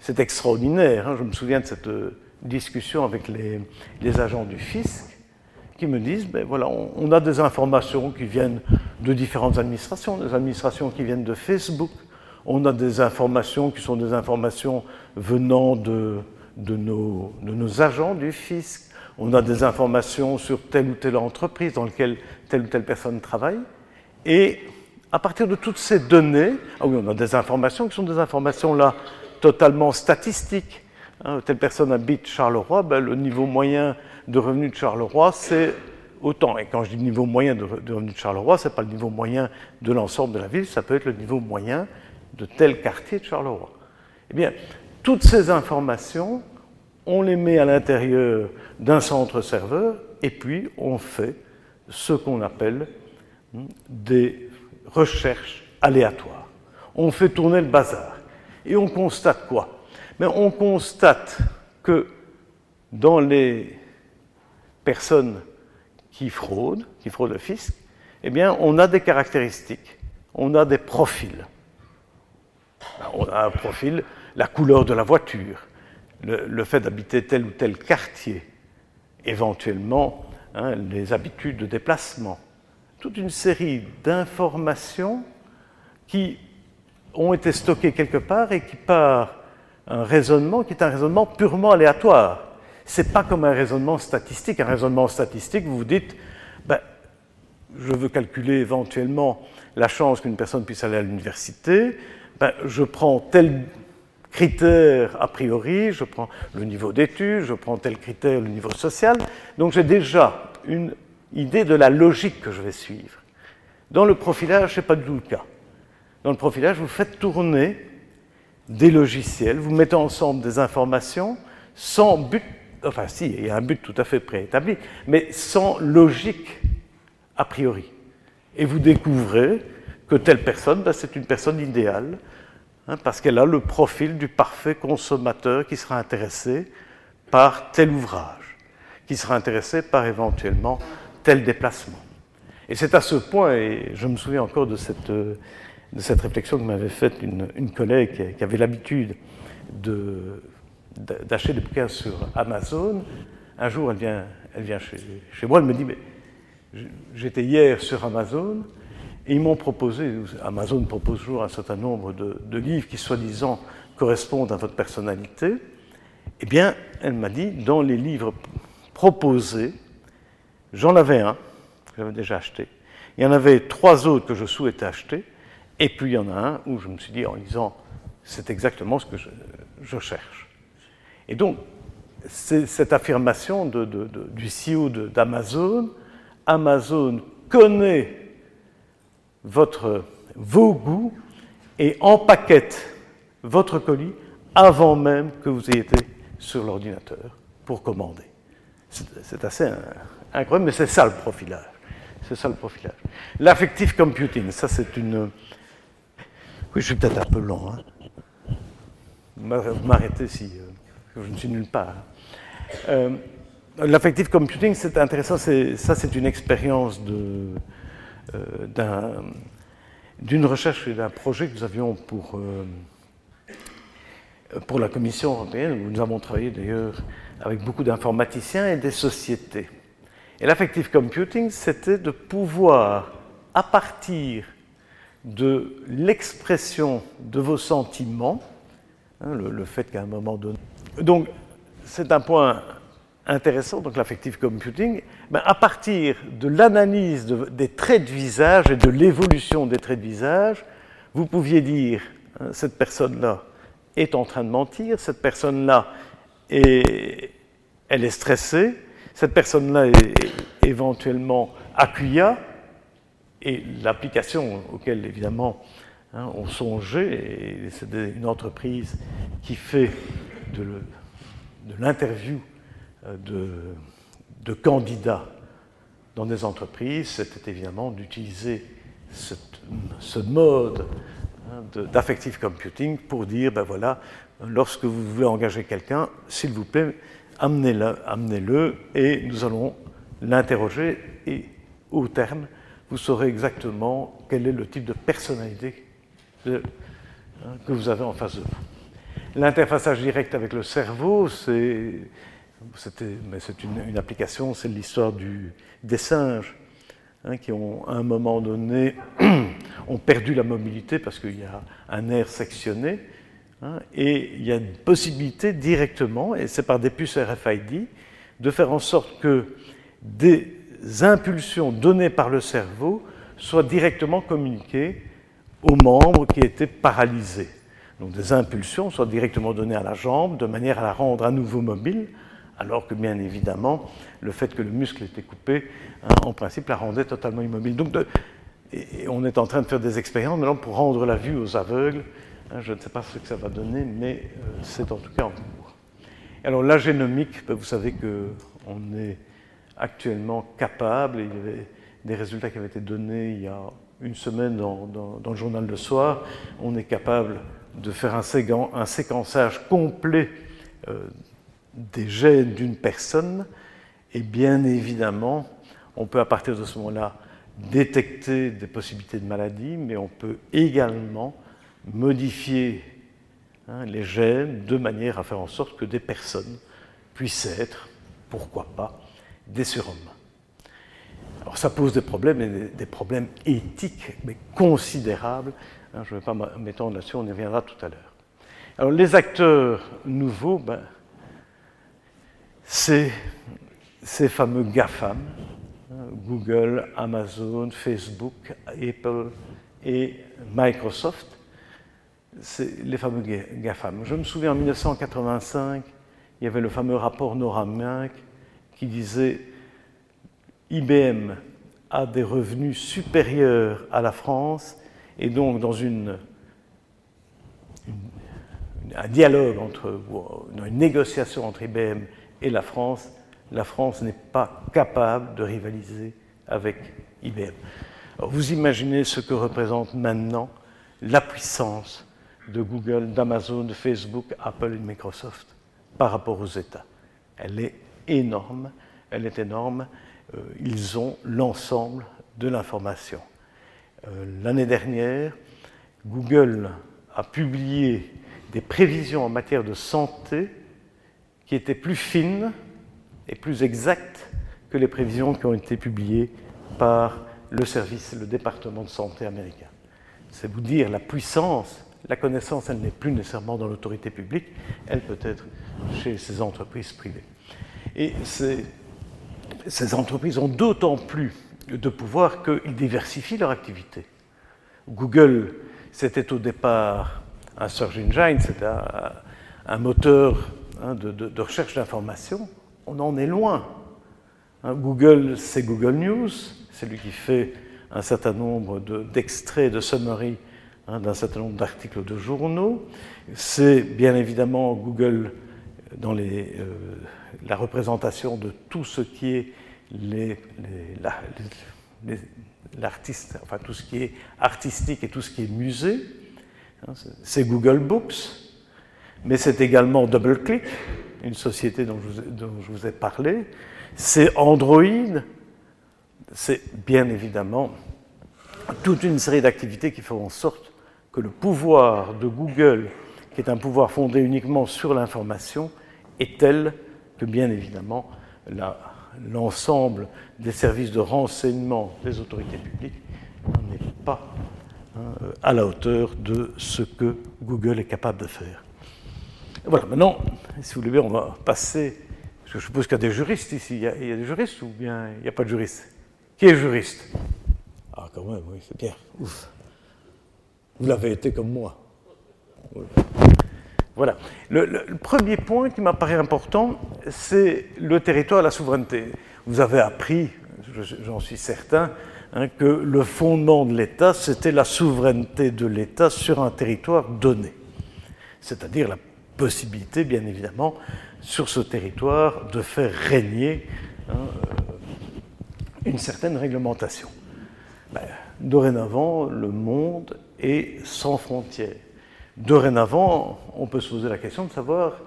C'est extraordinaire. Hein. je me souviens de cette euh, discussion avec les, agents du fisc qui me disent, ben voilà, on, a des informations qui viennent de différentes administrations, des administrations qui viennent de Facebook, on a des informations qui sont des informations venant de, de nos agents du fisc, on a des informations sur telle ou telle entreprise dans laquelle telle ou telle personne travaille, et à partir de toutes ces données, ah oui, on a des informations qui sont des informations là totalement statistiques. Hein, telle personne habite Charleroi, ben, le niveau moyen de revenus de Charleroi, c'est autant. Et quand je dis niveau moyen de, revenus de Charleroi, ce n'est pas le niveau moyen de l'ensemble de la ville, ça peut être le niveau moyen de tel quartier de Charleroi. Eh bien, toutes ces informations, on les met à l'intérieur d'un centre serveur et puis on fait ce qu'on appelle hmm, des recherches aléatoires. On fait tourner le bazar. Et on constate quoi? Mais on constate que dans les personnes qui fraudent, qui fraudent le fisc, eh bien, on a des caractéristiques, on a des profils. Ben, on a un profil, la couleur de la voiture, le, fait d'habiter tel ou tel quartier, éventuellement hein, les habitudes de déplacement, toute une série d'informations qui ont été stockées quelque part et qui, par un raisonnement qui est un raisonnement purement aléatoire, c'est pas comme un raisonnement statistique. Un raisonnement statistique, vous vous dites, ben, je veux calculer éventuellement la chance qu'une personne puisse aller à l'université, ben, je prends tel critère a priori, je prends le niveau d'études, je prends tel critère, le niveau social, donc j'ai déjà une idée de la logique que je vais suivre. Dans le profilage, ce n'est pas du tout le cas. Dans le profilage, vous faites tourner des logiciels, vous mettez ensemble des informations sans but enfin si, il y a un but tout à fait préétabli, mais sans logique a priori. Et vous découvrez que telle personne, ben, c'est une personne idéale, hein, parce qu'elle a le profil du parfait consommateur qui sera intéressé par tel ouvrage, qui sera intéressé par éventuellement tel déplacement. Et c'est à ce point, et je me souviens encore de cette, cette réflexion que m'avait faite une, collègue qui avait l'habitude de d'acheter des bouquins sur Amazon. Un jour, elle vient, elle vient chez, moi, elle me dit, mais j'étais hier sur Amazon, et ils m'ont proposé, Amazon propose toujours un certain nombre de, livres qui, soi-disant, correspondent à votre personnalité. Eh bien, elle m'a dit, dans les livres proposés, j'en avais un, que j'avais déjà acheté. Il y en avait trois autres que je souhaitais acheter, et puis il y en a un où je me suis dit, en lisant, c'est exactement ce que je cherche. Et donc, cette affirmation du CEO d'Amazon, Amazon connaît votre, vos goûts et empaquette votre colis avant même que vous ayez été sur l'ordinateur pour commander. C'est assez incroyable, mais c'est ça le profilage. C'est ça le profilage. L'affective computing, ça c'est une... Oui, je suis peut-être un peu long. Hein. M'arrêter si... Euh, je ne suis nulle part. Euh, L'affective computing, c'est intéressant, ça c'est une expérience euh, d'une recherche et d'un projet que nous avions pour, euh, pour la Commission européenne, où nous avons travaillé d'ailleurs avec beaucoup d'informaticiens et des sociétés. Et l'affective computing, c'était de pouvoir, à partir de l'expression de vos sentiments, hein, le fait qu'à un moment donné, donc, c'est un point intéressant, donc l'affective computing. Ben, à partir de l'analyse des traits de visage et de l'évolution des traits de visage, vous pouviez dire hein, cette personne-là est en train de mentir, cette personne-là est, elle est stressée, cette personne-là est, éventuellement accueillie, et l'application auquel évidemment hein, on songeait, c'est une entreprise qui fait de, l'interview euh, de, candidats dans des entreprises, c'était évidemment d'utiliser ce mode hein, d'affective computing pour dire, ben voilà, lorsque vous voulez engager quelqu'un, s'il vous plaît, amenez-le amenez et nous allons l'interroger et au terme, vous saurez exactement quel est le type de personnalité hein, que vous avez en face de vous. L'interfaçage direct avec le cerveau, c'est une, une, application, c'est l'histoire des singes hein, qui ont à un moment donné ont perdu la mobilité parce qu'il y a un nerf sectionné. Hein, et il y a une possibilité directement, et c'est par des puces RFID, de faire en sorte que des impulsions données par le cerveau soient directement communiquées aux membres qui étaient paralysés. Donc des impulsions soient directement données à la jambe de manière à la rendre à nouveau mobile, alors que bien évidemment, le fait que le muscle était coupé, hein, en principe, la rendait totalement immobile. Donc, on est en train de faire des expériences maintenant pour rendre la vue aux aveugles. Hein, je ne sais pas ce que ça va donner, mais euh, c'est en tout cas en cours. Alors la génomique, ben, vous savez qu'on est actuellement capable, il y avait des résultats qui avaient été donnés il y a une semaine dans, le journal de soir, on est capable de faire un, un séquençage complet euh, des gènes d'une personne, et bien évidemment, on peut à partir de ce moment-là détecter des possibilités de maladie, mais on peut également modifier hein, les gènes de manière à faire en sorte que des personnes puissent être, pourquoi pas, des surhommes. Alors ça pose des problèmes, des, problèmes éthiques, mais considérables. Hein, je ne vais pas m'étendre là-dessus, on y reviendra tout à l'heure. Alors les acteurs nouveaux, ben, c'est ces fameux GAFAM, Google, Amazon, Facebook, Apple et Microsoft, c'est les fameux GAFAM. Je me souviens en 1985, il y avait le fameux rapport Nora Mink qui disait IBM a des revenus supérieurs à la France et donc dans un dialogue entre, une négociation entre IBM et la France, la France n'est pas capable de rivaliser avec IBM. vous imaginez ce que représente maintenant la puissance de Google, d'Amazon, de Facebook, Apple et Microsoft par rapport aux États. Elle est énorme, elle est énorme. Euh, ils ont l'ensemble de l'information. Euh, l'année dernière, Google a publié des prévisions en matière de santé qui étaient plus fines et plus exactes que les prévisions qui ont été publiées par le service, le département de santé américain. C'est vous dire la puissance la connaissance, elle n'est plus nécessairement dans l'autorité publique, elle peut être chez ces entreprises privées. Et ces, entreprises ont d'autant plus de pouvoir qu'ils diversifient leur activité. Google, c'était au départ un search engine, c'était un, moteur hein, de, recherche d'information. On en est loin. Hein, Google, c'est Google News, c'est lui qui fait un certain nombre d'extraits, de, summary Hein, d'un certain nombre d'articles de journaux. C'est bien évidemment Google dans euh, la représentation de tout ce qui est l'artiste, enfin tout ce qui est artistique et tout ce qui est musée. C'est Google Books, mais c'est également DoubleClick, une société dont je, vous ai parlé. C'est Android, c'est bien évidemment toute une série d'activités qui font en sorte que le pouvoir de Google, qui est un pouvoir fondé uniquement sur l'information, est tel que, bien évidemment, l'ensemble des services de renseignement des autorités publiques n'est pas hein, à la hauteur de ce que Google est capable de faire. Voilà, maintenant, si vous voulez bien, on va passer, parce que je suppose qu'il y a des juristes ici. Il y a, il y a des juristes ou bien il n'y a pas de juristes Qui est juriste? Ah, quand même, oui, c'est bien. Ouf. Vous l'avez été comme moi. Voilà. Le, premier point qui m'apparaît important, c'est le territoire et la souveraineté. Vous avez appris, j'en suis certain, hein, que le fondement de l'État, c'était la souveraineté de l'État sur un territoire donné. C'est-à-dire la possibilité, bien évidemment, sur ce territoire de faire régner hein, euh, une certaine réglementation. Ben, dorénavant, le monde est sans frontières. Dorénavant, on peut se poser la question de savoir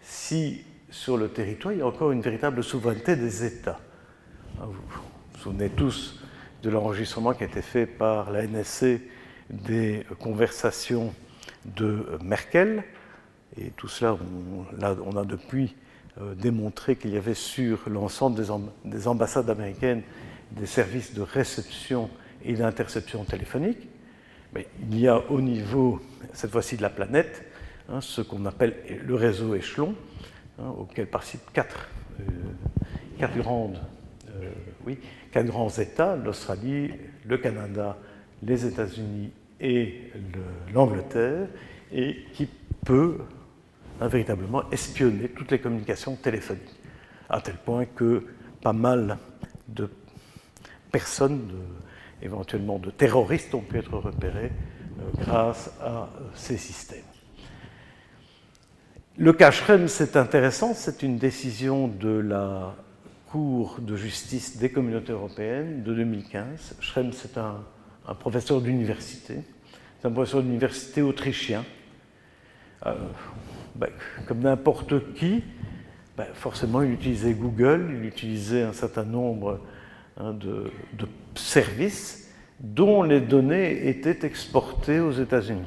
si sur le territoire, il y a encore une véritable souveraineté des États. Vous vous souvenez tous de l'enregistrement qui a été fait par la NSC des conversations de Merkel. Et tout cela, on, a depuis euh, démontré qu'il y avait sur l'ensemble des, ambassades américaines des services de réception et d'interception téléphonique. Mais il y a au niveau, cette fois-ci de la planète, hein, ce qu'on appelle le réseau échelon, hein, auquel participent quatre, euh, grandes, euh, oui, quatre grands États, l'Australie, le Canada, les États-Unis et l'Angleterre, et qui peut hein, véritablement espionner toutes les communications téléphoniques, à tel point que pas mal de personnes, éventuellement de terroristes, ont pu être repérés euh, grâce à ces systèmes. Le cas Schrems, c'est intéressant, c'est une décision de la Cour de justice des communautés européennes de 2015. Schrems, c'est un, professeur d'université, c'est un professeur d'université autrichien. Euh, ben, comme n'importe qui, ben, forcément, il utilisait Google, il utilisait un certain nombre hein, de, services dont les données étaient exportées aux États-Unis.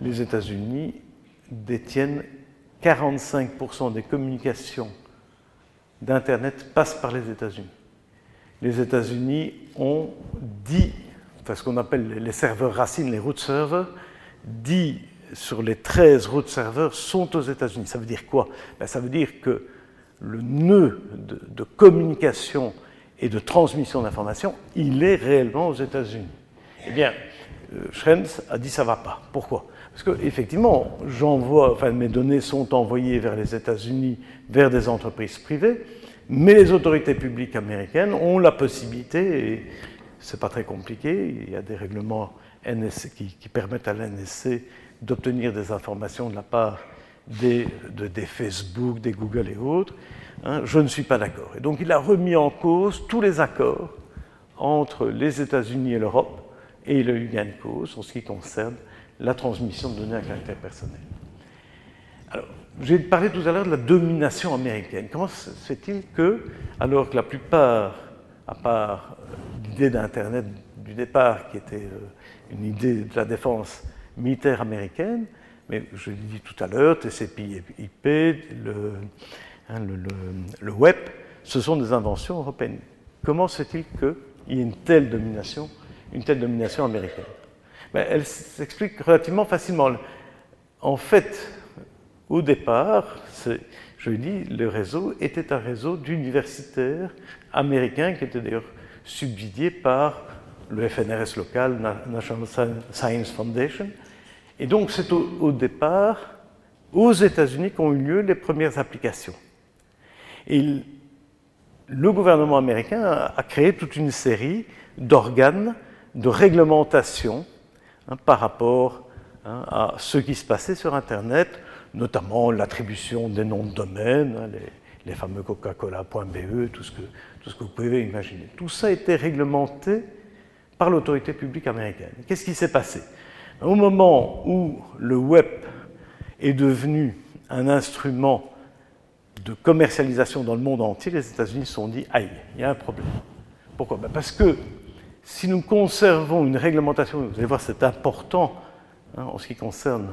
Les États-Unis détiennent 45% des communications d'Internet passent par les États-Unis. Les États-Unis ont 10, enfin ce qu'on appelle les serveurs racines, les root servers, 10 sur les 13 root serveurs sont aux États-Unis. Ça veut dire quoi? Ben, Ça veut dire que le nœud de, communication et de transmission d'informations, il est réellement aux États-Unis. Eh bien, euh, Schrems a dit ça va pas. Pourquoi? Parce qu'effectivement, j'envoie, enfin, mes données sont envoyées vers les États-Unis, vers des entreprises privées, mais les autorités publiques américaines ont la possibilité, et ce n'est pas très compliqué, il y a des règlements NSC qui, permettent à l'NSC d'obtenir des informations de la part des, des Facebook, des Google et autres. Hein, je ne suis pas d'accord. Et donc il a remis en cause tous les accords entre les États-Unis et l'Europe et le eu gain cause en ce qui concerne la transmission de données à caractère personnel. Alors, j'ai parlé tout à l'heure de la domination américaine. Comment se fait-il que, alors que la plupart, à part l'idée d'Internet du départ, qui était euh, une idée de la défense militaire américaine, mais je l'ai dit tout à l'heure, TCP/IP, le, hein, le, web, ce sont des inventions européennes. Comment se fait-il qu'il y ait une telle domination une telle domination américaine? Ben, Elle s'explique relativement facilement. En fait, au départ, je dis, le réseau était un réseau d'universitaires américains qui était d'ailleurs subsidié par le FNRS local, National Science Foundation. Et donc, c'est au, départ aux États-Unis qu'ont eu lieu les premières applications. Et le gouvernement américain a créé toute une série d'organes de réglementation hein, par rapport hein, à ce qui se passait sur Internet, notamment l'attribution des noms de domaine, hein, les, fameux coca-cola.be, tout, ce tout ce que vous pouvez imaginer. Tout ça a été réglementé par l'autorité publique américaine. Qu'est-ce qui s'est passé? Au moment où le web est devenu un instrument de commercialisation dans le monde entier, les États-Unis se sont dit Aïe, il y a un problème. Pourquoi? Ben Parce que si nous conservons une réglementation, vous allez voir, c'est important hein, en ce qui concerne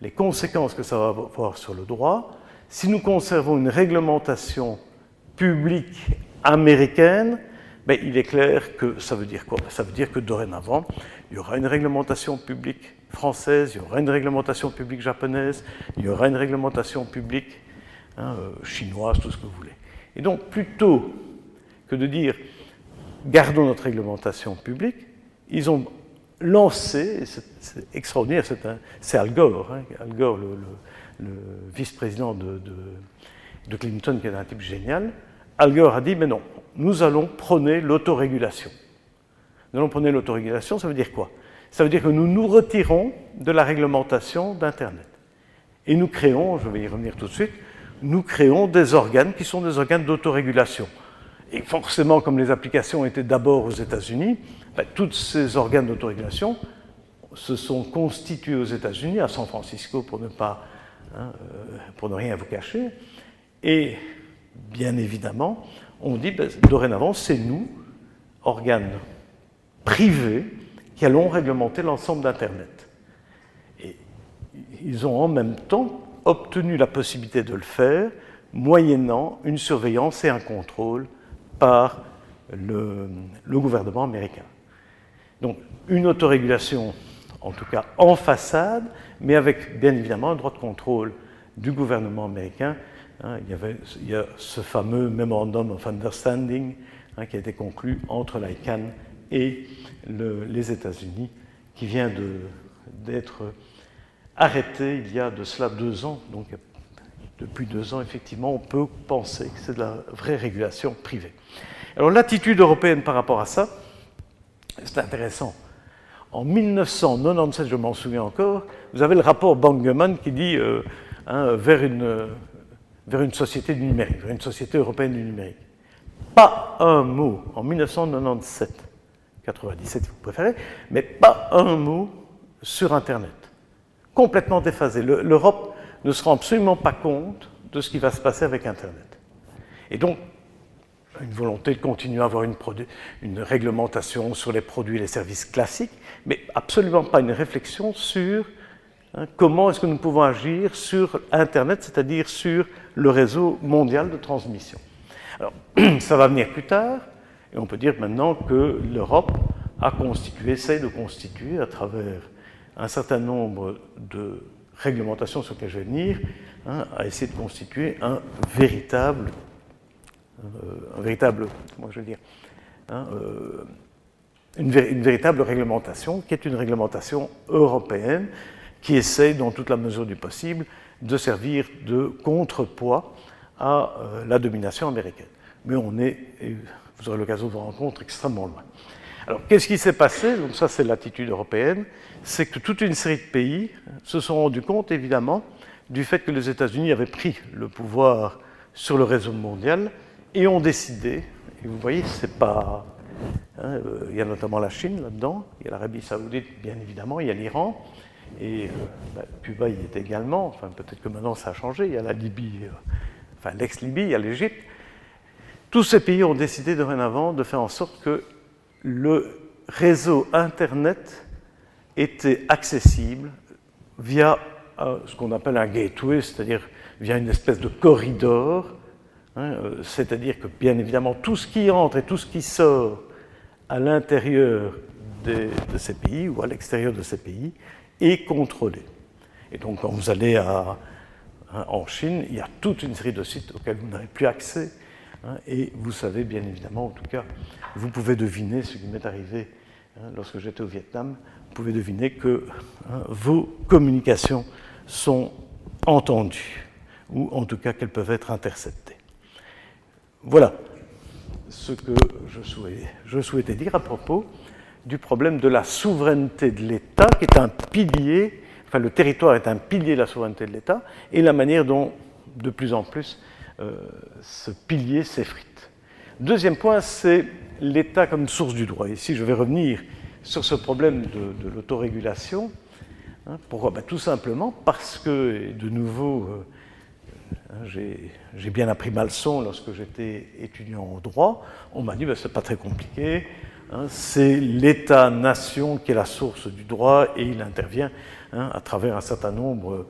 les conséquences que ça va avoir sur le droit, si nous conservons une réglementation publique américaine, ben, il est clair que ça veut dire quoi? Ça veut dire que dorénavant, il y aura une réglementation publique française, il y aura une réglementation publique japonaise, il y aura une réglementation publique hein, euh, chinoise, tout ce que vous voulez. Et donc, plutôt que de dire gardons notre réglementation publique, ils ont lancé, c'est extraordinaire, c'est Al Gore, hein, Al Gore, le, vice-président de, de, Clinton, qui est un type génial, Al Gore a dit, mais non, nous allons prôner l'autorégulation. Nous allons l'autorégulation, ça veut dire quoi? Ça veut dire que nous nous retirons de la réglementation d'Internet. Et nous créons, je vais y revenir tout de suite, nous créons des organes qui sont des organes d'autorégulation. Et forcément, comme les applications étaient d'abord aux États-Unis, ben, tous ces organes d'autorégulation se sont constitués aux États-Unis, à San Francisco pour ne pas, hein, euh, pour ne rien vous cacher. Et bien évidemment, on dit ben, dorénavant, c'est nous organes privés qui allons réglementer l'ensemble d'Internet. Et ils ont en même temps obtenu la possibilité de le faire moyennant une surveillance et un contrôle par le, gouvernement américain. Donc une autorégulation, en tout cas en façade, mais avec bien évidemment un droit de contrôle du gouvernement américain. Hein, il, y avait, il, y a ce fameux Memorandum of Understanding hein, qui a été conclu entre l'ICANN et les États-Unis, qui vient d'être arrêté il y a de cela deux ans. Donc depuis deux ans, effectivement, on peut penser que c'est de la vraie régulation privée. Alors l'attitude européenne par rapport à ça, c'est intéressant. En 1997, je m'en souviens encore, vous avez le rapport Bangeman qui dit euh, hein, vers, une, vers une société du numérique, vers une société européenne du numérique. Pas un mot en 1997, 97 si vous préférez, mais pas un mot sur Internet. Complètement déphasé. L'Europe ne se rend absolument pas compte de ce qui va se passer avec Internet. Et donc, une volonté de continuer à avoir une, réglementation sur les produits et les services classiques, mais absolument pas une réflexion sur hein, comment est-ce que nous pouvons agir sur Internet, c'est-à-dire sur le réseau mondial de transmission. Alors, ça va venir plus tard, et on peut dire maintenant que l'Europe a constitué, essaie de constituer à travers un certain nombre de réglementations sur lesquelles je vais venir, hein, a essayé de constituer un véritable euh, un véritable, comment je veux dire, hein, euh, une, véritable réglementation qui est une réglementation européenne qui essaye, dans toute la mesure du possible, de servir de contrepoids à euh, la domination américaine. Mais on est, vous aurez l'occasion de vous rendre extrêmement loin. Alors, qu'est-ce qui s'est passé? Donc, ça, c'est l'attitude européenne. C'est que toute une série de pays se sont rendus compte, évidemment, du fait que les États-Unis avaient pris le pouvoir sur le réseau mondial et ont décidé, et vous voyez, c'est pas. Hein, euh, il y a notamment la Chine là-dedans, il y a l'Arabie Saoudite, bien évidemment, il y a l'Iran, et euh, bah, Cuba y est également, enfin peut-être que maintenant ça a changé, il y a la Libye, euh, enfin l'ex-Libye, il y a l'Égypte. Tous ces pays ont décidé dorénavant de faire en sorte que le réseau Internet était accessible via ce qu'on appelle un gateway, c'est-à-dire via une espèce de corridor Hein, euh, c'est-à-dire que, bien évidemment, tout ce qui entre et tout ce qui sort à l'intérieur de, ces pays ou à l'extérieur de ces pays est contrôlé. Et donc, quand vous allez hein, en Chine, il y a toute une série de sites auxquels vous n'avez plus accès. Hein, et vous savez, bien évidemment, en tout cas, vous pouvez deviner ce qui m'est arrivé lorsque j'étais au Vietnam. Vous pouvez deviner que vos communications sont entendues, ou en tout cas qu'elles peuvent être interceptées. Voilà ce que je souhaitais, dire à propos du problème de la souveraineté de l'État, qui est un pilier, enfin le territoire est un pilier de la souveraineté de l'État, et la manière dont, de plus en plus, ce pilier s'effrite. Deuxième point, c'est l'État comme source du droit. Ici, je vais revenir sur ce problème de, l'autorégulation. Hein, pourquoi? Ben, Tout simplement parce que, de nouveau, euh, Hein, j'ai bien appris ma leçon lorsque j'étais étudiant en droit. On m'a dit, ben, c'est pas très compliqué, hein, c'est l'État-nation qui est la source du droit et il intervient à travers un certain nombre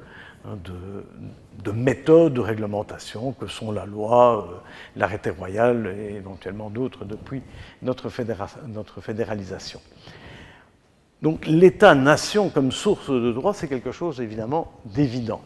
de, méthodes de réglementation que sont la loi, euh, l'arrêté royal et éventuellement d'autres depuis notre, notre fédéralisation. Donc l'État-nation comme source de droit, c'est quelque chose évidemment d'évident.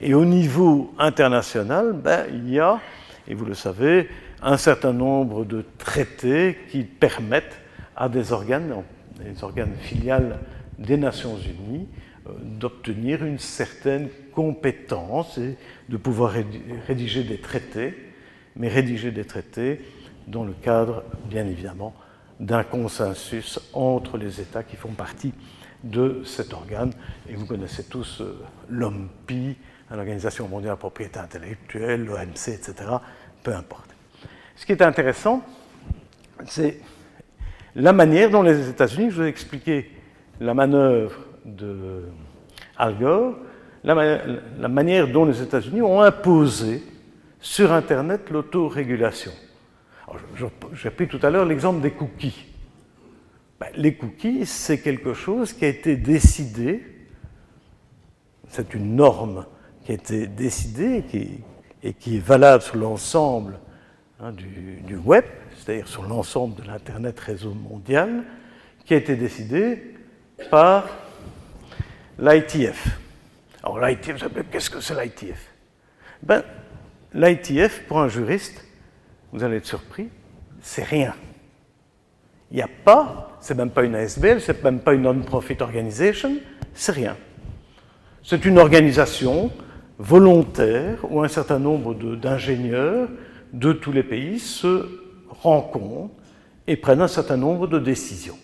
Et au niveau international, ben, il y a, et vous le savez, un certain nombre de traités qui permettent à des organes, des organes filiales des Nations Unies, euh, d'obtenir une certaine compétence et de pouvoir rédiger des traités, mais rédiger des traités dans le cadre, bien évidemment, d'un consensus entre les États qui font partie de cet organe. Et vous connaissez tous euh, l'OMPI, l'Organisation mondiale de la propriété intellectuelle, l'OMC, etc., peu importe. Ce qui est intéressant, c'est la manière dont les États-Unis, je vous ai expliqué la manœuvre de Al Gore, la, manière dont les États-Unis ont imposé sur Internet l'autorégulation. J'ai pris tout à l'heure l'exemple des cookies. Ben, les cookies, c'est quelque chose qui a été décidé, c'est une norme qui a été décidée et qui est valable sur l'ensemble hein, du, web, c'est-à-dire sur l'ensemble de l'Internet réseau mondial, qui a été décidée par l'ITF. Alors l'ITF, qu'est-ce que c'est l'ITF ben, L'ITF, pour un juriste, vous allez être surpris, c'est rien. Il n'y a pas, c'est même pas une ASBL, c'est même pas une non-profit organization, c'est rien. C'est une organisation volontaire où un certain nombre d'ingénieurs de, tous les pays se rencontrent et prennent un certain nombre de décisions.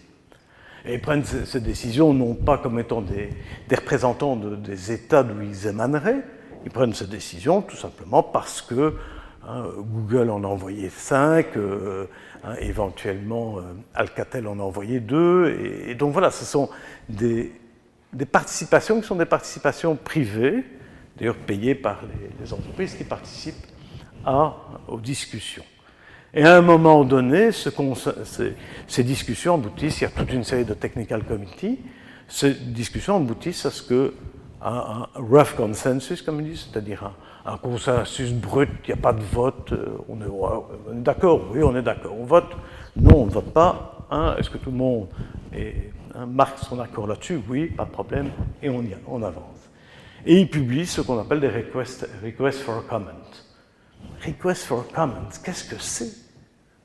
Et ils prennent ces, décisions non pas comme étant des, représentants des États d'où ils émaneraient, ils prennent ces décisions tout simplement parce que hein, Google en a envoyé cinq, euh, hein, éventuellement euh, Alcatel en a envoyé deux, et, donc voilà, ce sont des, participations qui sont des participations privées, d'ailleurs payées par les, entreprises qui participent aux discussions. Et à un moment donné, ces, discussions aboutissent, il y a toute une série de technical committees, ces discussions aboutissent à ce que un, rough consensus, comme ils disent, c'est-à-dire un, consensus brut, il n'y a pas de vote, euh, on est, d'accord, oui, on est d'accord, on vote, non, on ne vote pas, hein, est-ce que tout le monde hein, marque son accord là-dessus? Oui, pas de problème, et on, avance. Et ils publient ce qu'on appelle des requests, requests for comment. Request for comment, qu'est-ce que c'est?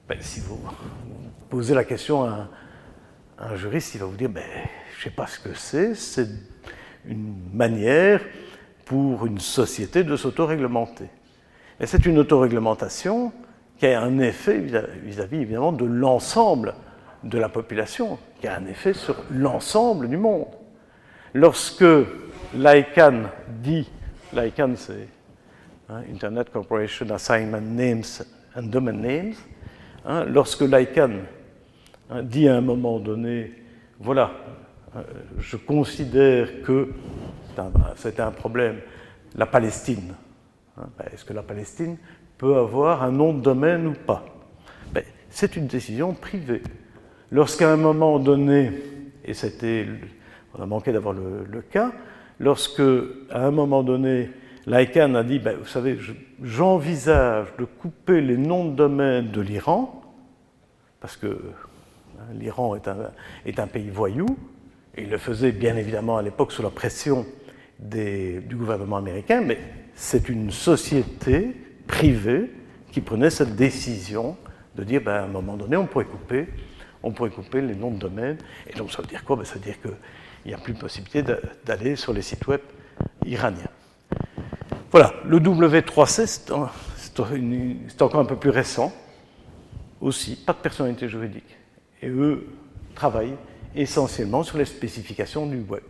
Ben, si vous posez la question à un, juriste, il va vous dire, ben, je ne sais pas ce que c'est, c'est une manière pour une société de s'autoréglementer. Et c'est une autoréglementation qui a un effet vis-à-vis évidemment de l'ensemble de la population, qui a un effet sur l'ensemble du monde. Lorsque l'ICANN dit, l'ICANN c'est hein, Internet Corporation Assignment Names and Domain Names, Hein, lorsque l'ICANN hein, dit à un moment donné, voilà, euh, je considère que c'était un problème, la Palestine. Ben, est-ce que la Palestine peut avoir un nom de domaine ou pas? Ben, C'est une décision privée. Lorsqu'à un moment donné, et c'était, on a manqué d'avoir le, cas, lorsque à un moment donné l'ICANN a dit, ben, vous savez, j'envisage de couper les noms de domaine de l'Iran, parce que hein, l'Iran est un, pays voyou, il le faisait bien évidemment à l'époque sous la pression du gouvernement américain, mais c'est une société privée qui prenait cette décision de dire, ben, à un moment donné, on pourrait couper, on pourrait couper les noms de domaine, et donc ça veut dire quoi? Ben, Ça veut dire qu'il n'y a plus de possibilité d'aller sur les sites web iraniens. Voilà, le W3C, c'est encore un peu plus récent, aussi, pas de personnalité juridique. Et eux travaillent essentiellement sur les spécifications du web.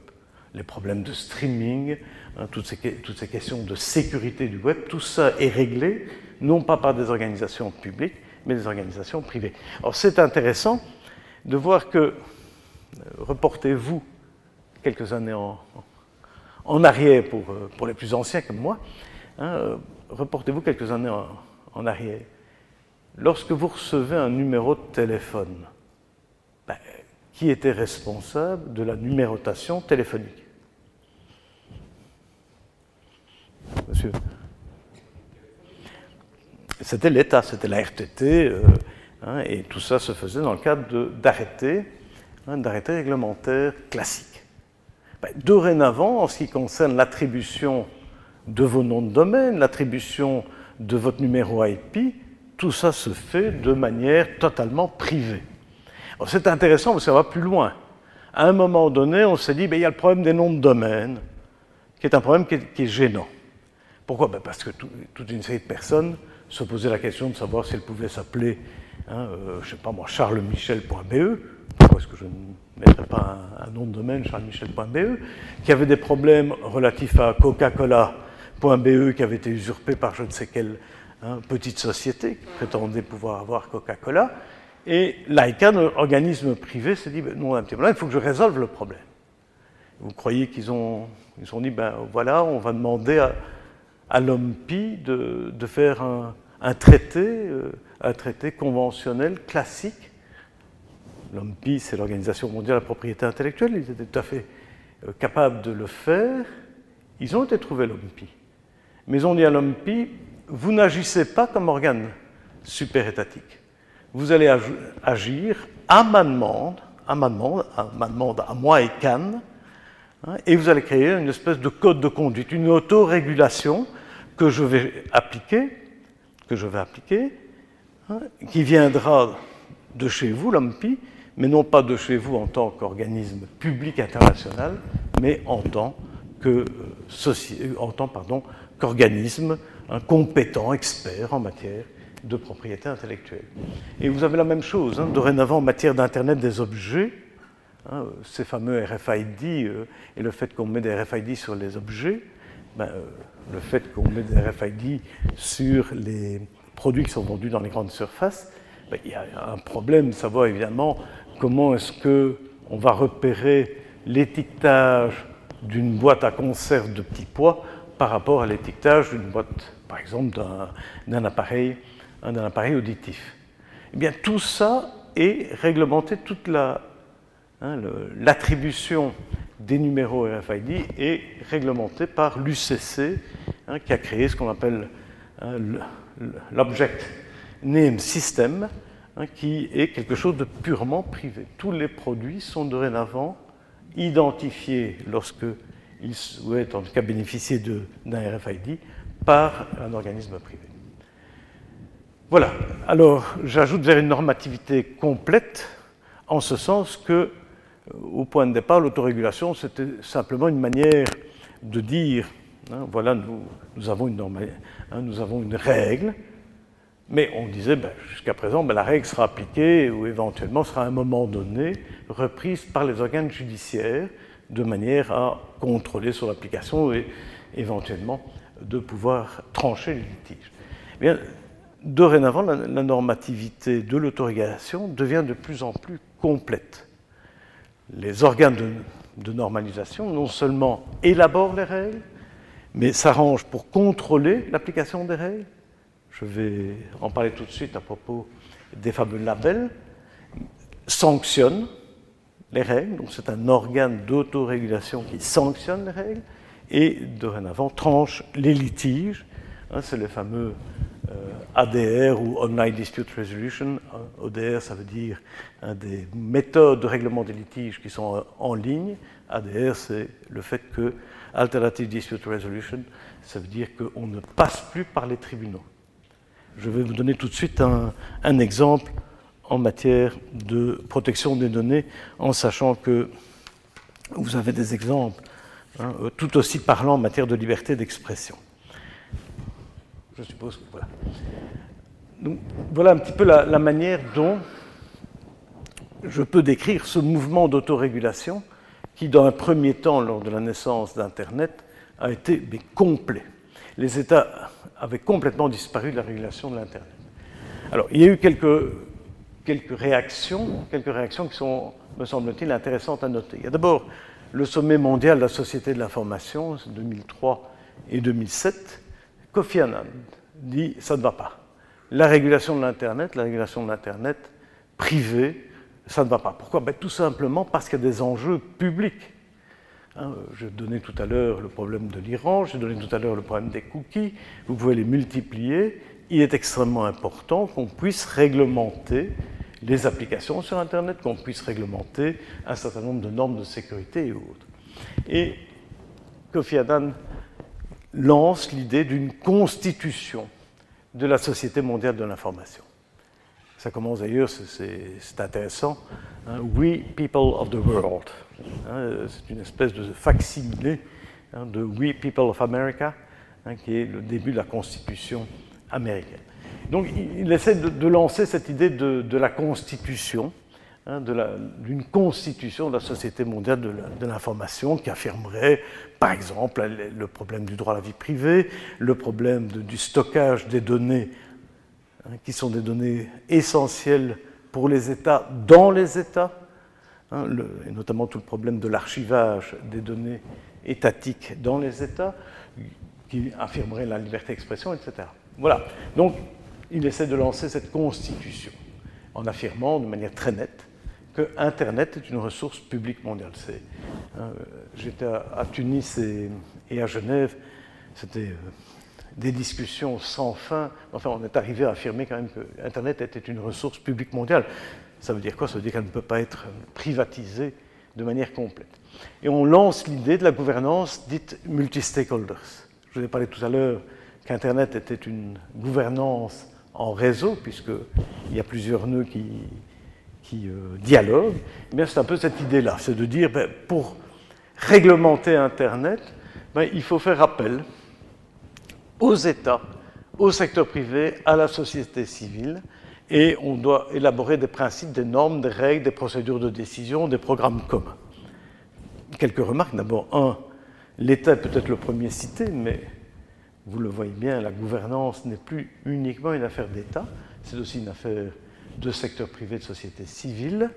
Les problèmes de streaming, hein, toutes, ces, toutes, ces, questions de sécurité du web, tout ça est réglé, non pas par des organisations publiques, mais des organisations privées. Alors c'est intéressant de voir que, euh, reportez-vous quelques années en, en arrière pour, euh, pour, les plus anciens comme moi, hein, euh, reportez-vous quelques années en, arrière. Lorsque vous recevez un numéro de téléphone, ben, qui était responsable de la numérotation téléphonique? Monsieur C'était l'État, c'était la RTT, euh, hein, et tout ça se faisait dans le cadre d'arrêtés, hein, d'arrêtés réglementaires classiques. Ben, dorénavant, en ce qui concerne l'attribution de vos noms de domaine, l'attribution de votre numéro IP, tout ça se fait de manière totalement privée. C'est intéressant que ça va plus loin. À un moment donné, on s'est dit, ben, il y a le problème des noms de domaine, qui est un problème qui est, gênant. Pourquoi? Ben, Parce que toute une série de personnes se posaient la question de savoir si elles pouvaient s'appeler, hein, euh, je ne sais pas moi, charlemichel.be, pourquoi est-ce que je ne mettrais pas un, nom de domaine, charlemichel.be, qui avait des problèmes relatifs à coca-cola.be qui avait été usurpé par je ne sais quelle hein, petite société qui prétendait pouvoir avoir Coca-Cola. Et l'ICANN, organisme privé, s'est dit, ben, non, un petit il faut que je résolve le problème. Vous croyez qu'ils ont, ils ont dit, ben voilà, on va demander à, à l'OMPI de, de, faire un, un traité, euh, un traité conventionnel classique. L'OMPI, c'est l'Organisation mondiale de la propriété intellectuelle, ils étaient tout à fait euh, capables de le faire. Ils ont été trouvés l'OMPI. Mais on dit à l'OMPI, vous n'agissez pas comme organe super-étatique. Vous allez agir à ma demande, à ma demande, à, ma demande, à moi et Cannes, hein, et vous allez créer une espèce de code de conduite, une autorégulation que je vais appliquer, que je vais appliquer, hein, qui viendra de chez vous, l'OMPI, mais non pas de chez vous en tant qu'organisme public international, mais en tant euh, pardon, qu'organisme compétent, expert en matière de propriété intellectuelle. Et vous avez la même chose, hein, dorénavant en matière d'Internet des objets, hein, ces fameux RFID euh, et le fait qu'on met des RFID sur les objets, ben, euh, le fait qu'on met des RFID sur les produits qui sont vendus dans les grandes surfaces, ben, il y a un problème, savoir évidemment comment est-ce qu'on va repérer l'étiquetage d'une boîte à conserve de petits pois par rapport à l'étiquetage d'une boîte, par exemple, d'un appareil, appareil auditif. Eh bien, tout ça est réglementé, toute la, hein, l'attribution des numéros RFID est réglementée par l'UCC, hein, qui a créé ce qu'on appelle hein, l'Object Name System, qui est quelque chose de purement privé. Tous les produits sont dorénavant identifiés lorsque ils souhaitent en tout cas bénéficier d'un RFID par un organisme privé. Voilà, alors j'ajoute vers une normativité complète, en ce sens que, euh, au point de départ, l'autorégulation, c'était simplement une manière de dire, hein, voilà, nous, avons une hein, nous avons une règle, mais on disait, ben, jusqu'à présent, ben, la règle sera appliquée ou éventuellement sera à un moment donné reprise par les organes judiciaires de manière à contrôler son application et éventuellement de pouvoir trancher les litiges. Eh dorénavant, la, normativité de l'autorégulation devient de plus en plus complète. Les organes de normalisation non seulement élaborent les règles, mais s'arrangent pour contrôler l'application des règles. Je vais en parler tout de suite à propos des fameux labels, sanctionnent les règles, donc c'est un organe d'autorégulation qui sanctionne les règles, et dorénavant tranche les litiges, hein, c'est le fameux euh, ADR ou Online Dispute Resolution. ODR, ça veut dire des méthodes de règlement des litiges qui sont euh, en ligne. ADR, c'est le fait que Alternative Dispute Resolution, ça veut dire qu'on ne passe plus par les tribunaux. Je vais vous donner tout de suite un exemple en matière de protection des données, en sachant que vous avez des exemples hein, tout aussi parlants en matière de liberté d'expression. Je suppose que voilà. Voilà un petit peu la, manière dont je peux décrire ce mouvement d'autorégulation qui, dans un premier temps, lors de la naissance d'Internet, a été complet. Les États avaient complètement disparu de la régulation de l'Internet. Alors, il y a eu quelques quelques réactions, quelques réactions qui sont, me semble-t-il, intéressantes à noter. Il y a d'abord le sommet mondial de la société de l'information, 2003 et 2007. Kofi Annan dit ça ne va pas. La régulation de l'Internet, la régulation de l'Internet privée, ça ne va pas. Pourquoi? Ben, Tout simplement parce qu'il y a des enjeux publics. Hein, je donnais tout à l'heure le problème de l'Iran, j'ai donné tout à l'heure le problème des cookies. Vous pouvez les multiplier il est extrêmement important qu'on puisse réglementer les applications sur Internet, qu'on puisse réglementer un certain nombre de normes de sécurité et autres. Et Kofi Annan lance l'idée d'une constitution de la Société mondiale de l'information. Ça commence d'ailleurs, c'est intéressant, hein, We People of the World. Hein, c'est une espèce de facsimilé hein, de We People of America, qui est le début de la constitution américaine. Donc il, essaie de, lancer cette idée de, la constitution, d'une constitution de la Société mondiale de l'information qui affirmerait, par exemple, le problème du droit à la vie privée, le problème du stockage des données, hein, qui sont des données essentielles pour les États dans les États, hein, et notamment tout le problème de l'archivage des données étatiques dans les États, qui affirmerait la liberté d'expression, etc. Voilà. Donc, il essaie de lancer cette constitution en affirmant de manière très nette que Internet est une ressource publique mondiale. Hein, j'étais à, Tunis et, à Genève, c'était euh, des discussions sans fin. Enfin, on est arrivé à affirmer quand même que Internet était une ressource publique mondiale. Ça veut dire quoi? Ça veut dire qu'elle ne peut pas être privatisée de manière complète. Et on lance l'idée de la gouvernance dite multi-stakeholders. Je vous ai parlé tout à l'heure qu'Internet était une gouvernance en réseau, puisqu'il y a plusieurs nœuds qui, qui euh, dialoguent. Eh c'est un peu cette idée-là, c'est de dire, ben, pour réglementer Internet, ben, il faut faire appel aux États, au secteur privé, à la société civile, et on doit élaborer des principes, des normes, des règles, des procédures de décision, des programmes communs. Quelques remarques. D'abord, un, l'État est peut-être le premier cité, mais vous le voyez bien, la gouvernance n'est plus uniquement une affaire d'État, c'est aussi une affaire de secteur privé, de société civile.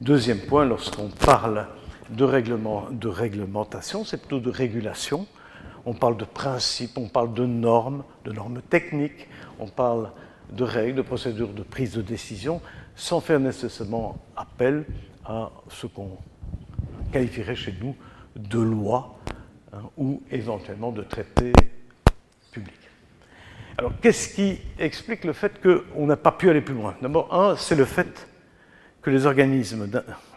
Deuxième point, lorsqu'on parle de, règlement, de réglementation, c'est plutôt de régulation. On parle de principes, on parle de normes, de normes techniques, on parle de règles, de procédures de prise de décision, sans faire nécessairement appel à ce qu'on qualifierait chez nous de loi hein, ou éventuellement de traité public. Alors, qu'est-ce qui explique le fait qu'on n'a pas pu aller plus loin? D'abord, un, c'est le fait que les organismes,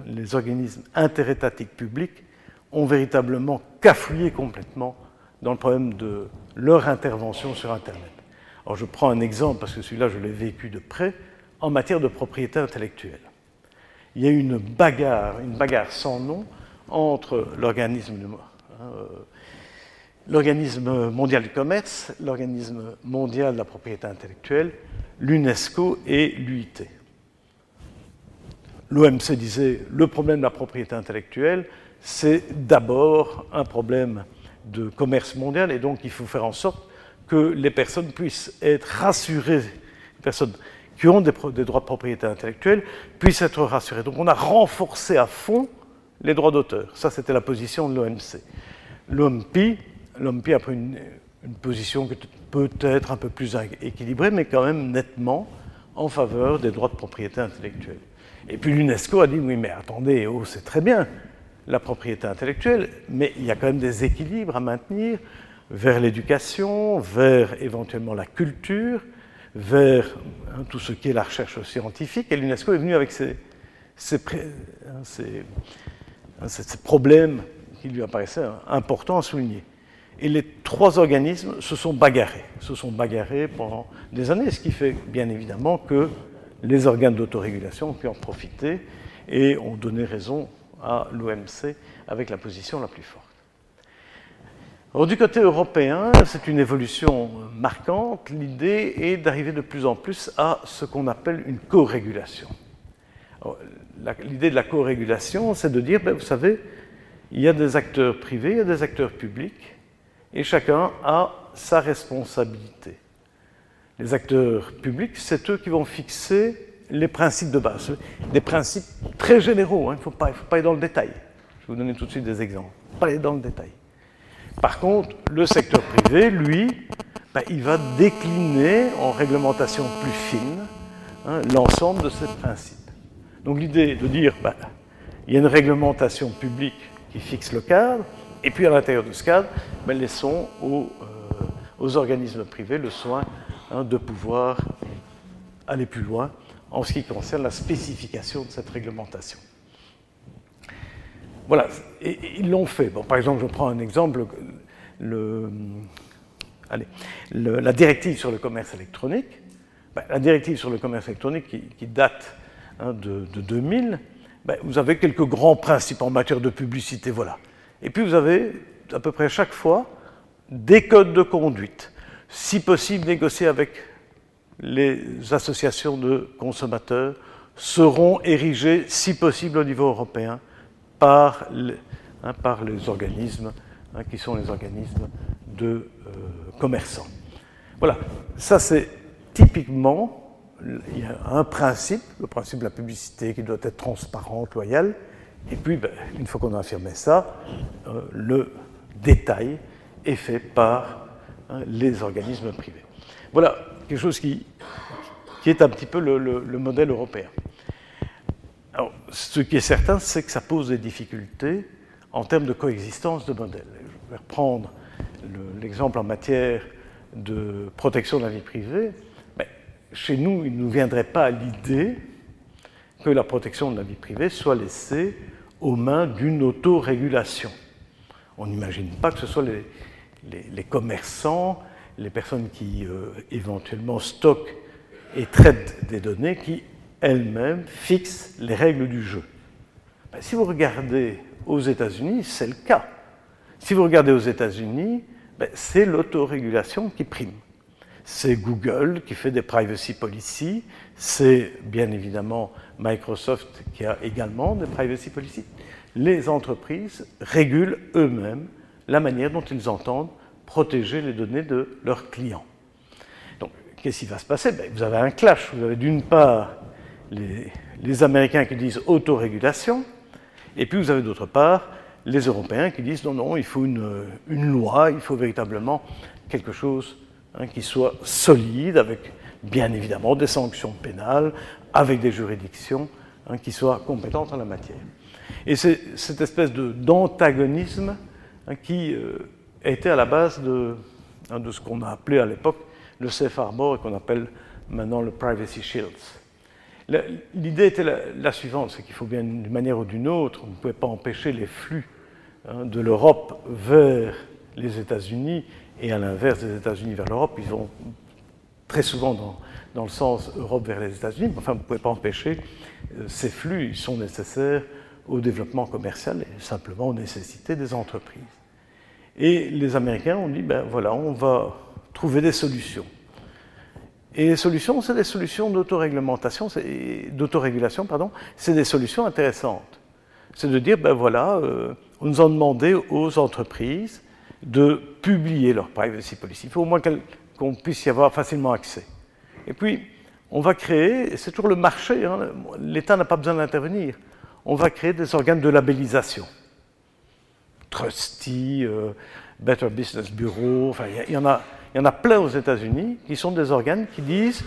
les organismes interétatiques publics ont véritablement cafouillé complètement dans le problème de leur intervention sur Internet. Alors je prends un exemple parce que celui-là je l'ai vécu de près en matière de propriété intellectuelle. Il y a eu une bagarre, une bagarre sans nom entre l'organisme hein, euh, l'organisme mondial du commerce, l'organisme mondial de la propriété intellectuelle, l'UNESCO et l'UIT. L'OMC disait le problème de la propriété intellectuelle, c'est d'abord un problème de commerce mondial et donc il faut faire en sorte que les personnes puissent être rassurées, les personnes qui ont des, droits de propriété intellectuelle puissent être rassurées. Donc on a renforcé à fond les droits d'auteur. Ça, c'était la position de l'OMC. L'OMPI, a pris une, une position peut-être un peu plus équilibrée, mais quand même nettement en faveur des droits de propriété intellectuelle. Et puis l'UNESCO a dit oui, mais attendez, oh, c'est très bien la propriété intellectuelle, mais il y a quand même des équilibres à maintenir vers l'éducation, vers éventuellement la culture, vers hein, tout ce qui est la recherche scientifique. Et l'UNESCO est venu avec ces, hein, hein, problèmes qui lui apparaissaient importants à souligner. Et les trois organismes se sont bagarrés, se sont bagarrés pendant des années, ce qui fait bien évidemment que les organes d'autorégulation ont pu en profiter et ont donné raison à l'OMC avec la position la plus forte du côté européen, c'est une évolution marquante. L'idée est d'arriver de plus en plus à ce qu'on appelle une co-régulation. L'idée de la co-régulation, c'est de dire, ben, vous savez, il y a des acteurs privés, il y a des acteurs publics, et chacun a sa responsabilité. Les acteurs publics, c'est eux qui vont fixer les principes de base, des principes très généraux, hein. il ne faut, faut, pas aller dans le détail. Je vais vous donner tout de suite des exemples. Pas aller dans le détail. Par contre, le secteur privé, lui, ben, il va décliner en réglementation plus fine hein, l'ensemble de ces principes. Donc l'idée de dire, ben, il y a une réglementation publique qui fixe le cadre, et puis à l'intérieur de ce cadre, ben, laissons aux, euh, aux, organismes privés le soin hein, de pouvoir aller plus loin en ce qui concerne la spécification de cette réglementation. Voilà, ils l'ont fait. Bon, par exemple, je prends un exemple, le, allez, la directive sur le commerce électronique. Ben, la directive sur le commerce électronique qui, date hein, de, 2000, ben, vous avez quelques grands principes en matière de publicité, voilà. Et puis vous avez à peu près chaque fois des codes de conduite, si possible négociés avec les associations de consommateurs, seront érigés, si possible au niveau européen, par, hein, les organismes hein, qui sont les organismes de euh, commerçants. Voilà, ça c'est typiquement, un principe, le principe de la publicité qui doit être transparente, loyale, et puis ben, une fois qu'on a affirmé ça, euh, le détail est fait par hein, les organismes privés. Voilà quelque chose qui qui est un petit peu le, modèle européen. ce qui est certain, c'est que ça pose des difficultés en termes de coexistence de modèles. Je vais reprendre l'exemple en matière de protection de la vie privée. Chez nous, il ne nous viendrait pas à l'idée que la protection de la vie privée soit laissée aux mains d'une autorégulation. On n'imagine pas que ce soit les, commerçants, les personnes qui euh, éventuellement stockent et traitent des données qui elles-mêmes fixent les règles du jeu. Ben, si vous regardez aux États-Unis, c'est le cas. Si vous regardez aux États-Unis, ben, c'est l'autorégulation qui prime. C'est Google qui fait des privacy policies, c'est bien évidemment Microsoft qui a également des privacy policies. Les entreprises régulent eux-mêmes la manière dont ils entendent protéger les données de leurs clients. Donc, qu'est-ce qui va se passer? Ben, Vous avez un clash. Vous avez d'une part les, Américains qui disent autorégulation, et puis vous avez d'autre part les Européens qui disent non, non, il faut une, loi, il faut véritablement quelque chose hein, qui soit solide, avec bien évidemment des sanctions pénales, avec des juridictions hein, qui soient compétentes en la matière. Et c'est cette espèce d'antagonisme hein, qui euh, était à la base de, de ce qu'on a appelé à l'époque le Safe Harbor et qu'on appelle maintenant le Privacy Shields. L'idée était la, suivante, c'est qu'il faut bien d'une manière ou d'une autre, on ne pouvait pas empêcher les flux hein, de l'Europe vers les États-Unis et à l'inverse des États-Unis vers l'Europe. Ils vont très souvent dans, dans, le sens Europe vers les États-Unis, mais enfin, vous ne pouvez pas empêcher euh, ces flux, ils sont nécessaires au développement commercial et simplement aux nécessités des entreprises. Et les Américains ont dit, ben voilà, on va trouver des solutions. Et les solutions, c'est des solutions d'autoréglementation, d'autorégulation, pardon, c'est des solutions intéressantes. C'est de dire, ben voilà, euh, on nous a demandé aux entreprises de publier leur privacy policy. Il faut au moins qu'on puisse y avoir facilement accès. Et puis, on va créer, c'est toujours le marché, hein, l'État n'a pas besoin d'intervenir, on va créer des organes de labellisation. Trusty, euh, Better Business Bureau, enfin, il y, en a y en a plein aux États-Unis qui sont des organes qui disent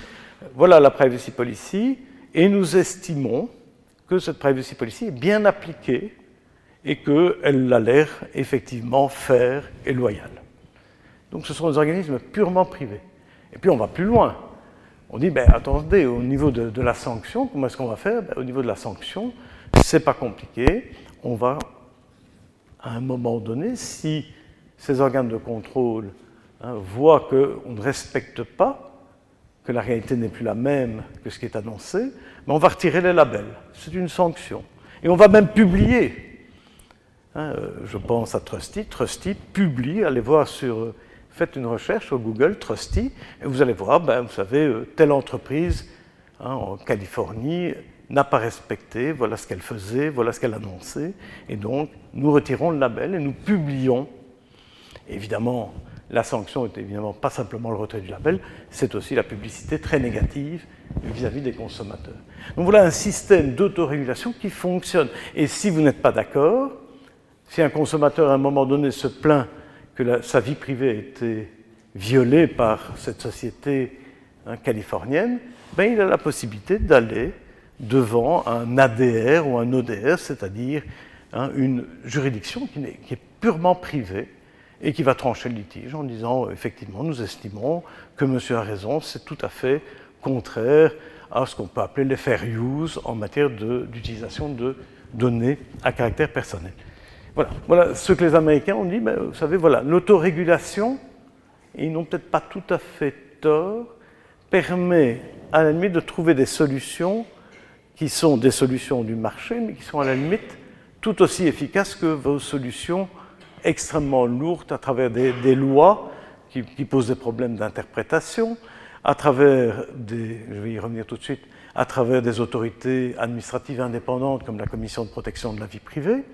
voilà la privacy policy et nous estimons que cette privacy policy est bien appliquée et qu'elle a l'air effectivement faire et loyale. Donc ce sont des organismes purement privés. Et puis on va plus loin. On dit, ben, attendez, au niveau de, la sanction, comment est-ce qu'on va faire? Ben, Au niveau de la sanction, c'est pas compliqué. On va, à un moment donné, si ces organes de contrôle Hein, voit qu'on ne respecte pas, que la réalité n'est plus la même que ce qui est annoncé, mais on va retirer les labels. C'est une sanction. Et on va même publier. Hein, euh, je pense à Trusty. Trusty publie, allez voir sur. Euh, faites une recherche sur Google, Trusty, et vous allez voir, ben, vous savez, euh, telle entreprise hein, en Californie n'a pas respecté, voilà ce qu'elle faisait, voilà ce qu'elle annonçait, et donc nous retirons le label et nous publions. Évidemment, la sanction est évidemment pas simplement le retrait du label, c'est aussi la publicité très négative vis-à-vis des consommateurs. Donc voilà un système d'autorégulation qui fonctionne. Et si vous n'êtes pas d'accord, si un consommateur à un moment donné se plaint que sa vie privée a été violée par cette société hein, californienne, ben, il a la possibilité d'aller devant un ADR ou un ODR, c'est-à-dire hein, une juridiction qui est purement privée, et qui va trancher le litige en disant effectivement, nous estimons que monsieur a raison, c'est tout à fait contraire à ce qu'on peut appeler les fair use en matière d'utilisation de, données à caractère personnel. Voilà, voilà ce que les Américains ont dit, ben, vous savez, voilà, l'autorégulation, ils n'ont peut-être pas tout à fait tort, permet à la limite de trouver des solutions qui sont des solutions du marché, mais qui sont à la limite tout aussi efficaces que vos solutions extrêmement lourde à travers des, lois qui, posent des problèmes d'interprétation, à travers des, je vais y revenir tout de suite, à travers des autorités administratives indépendantes comme la Commission de protection de la vie privée,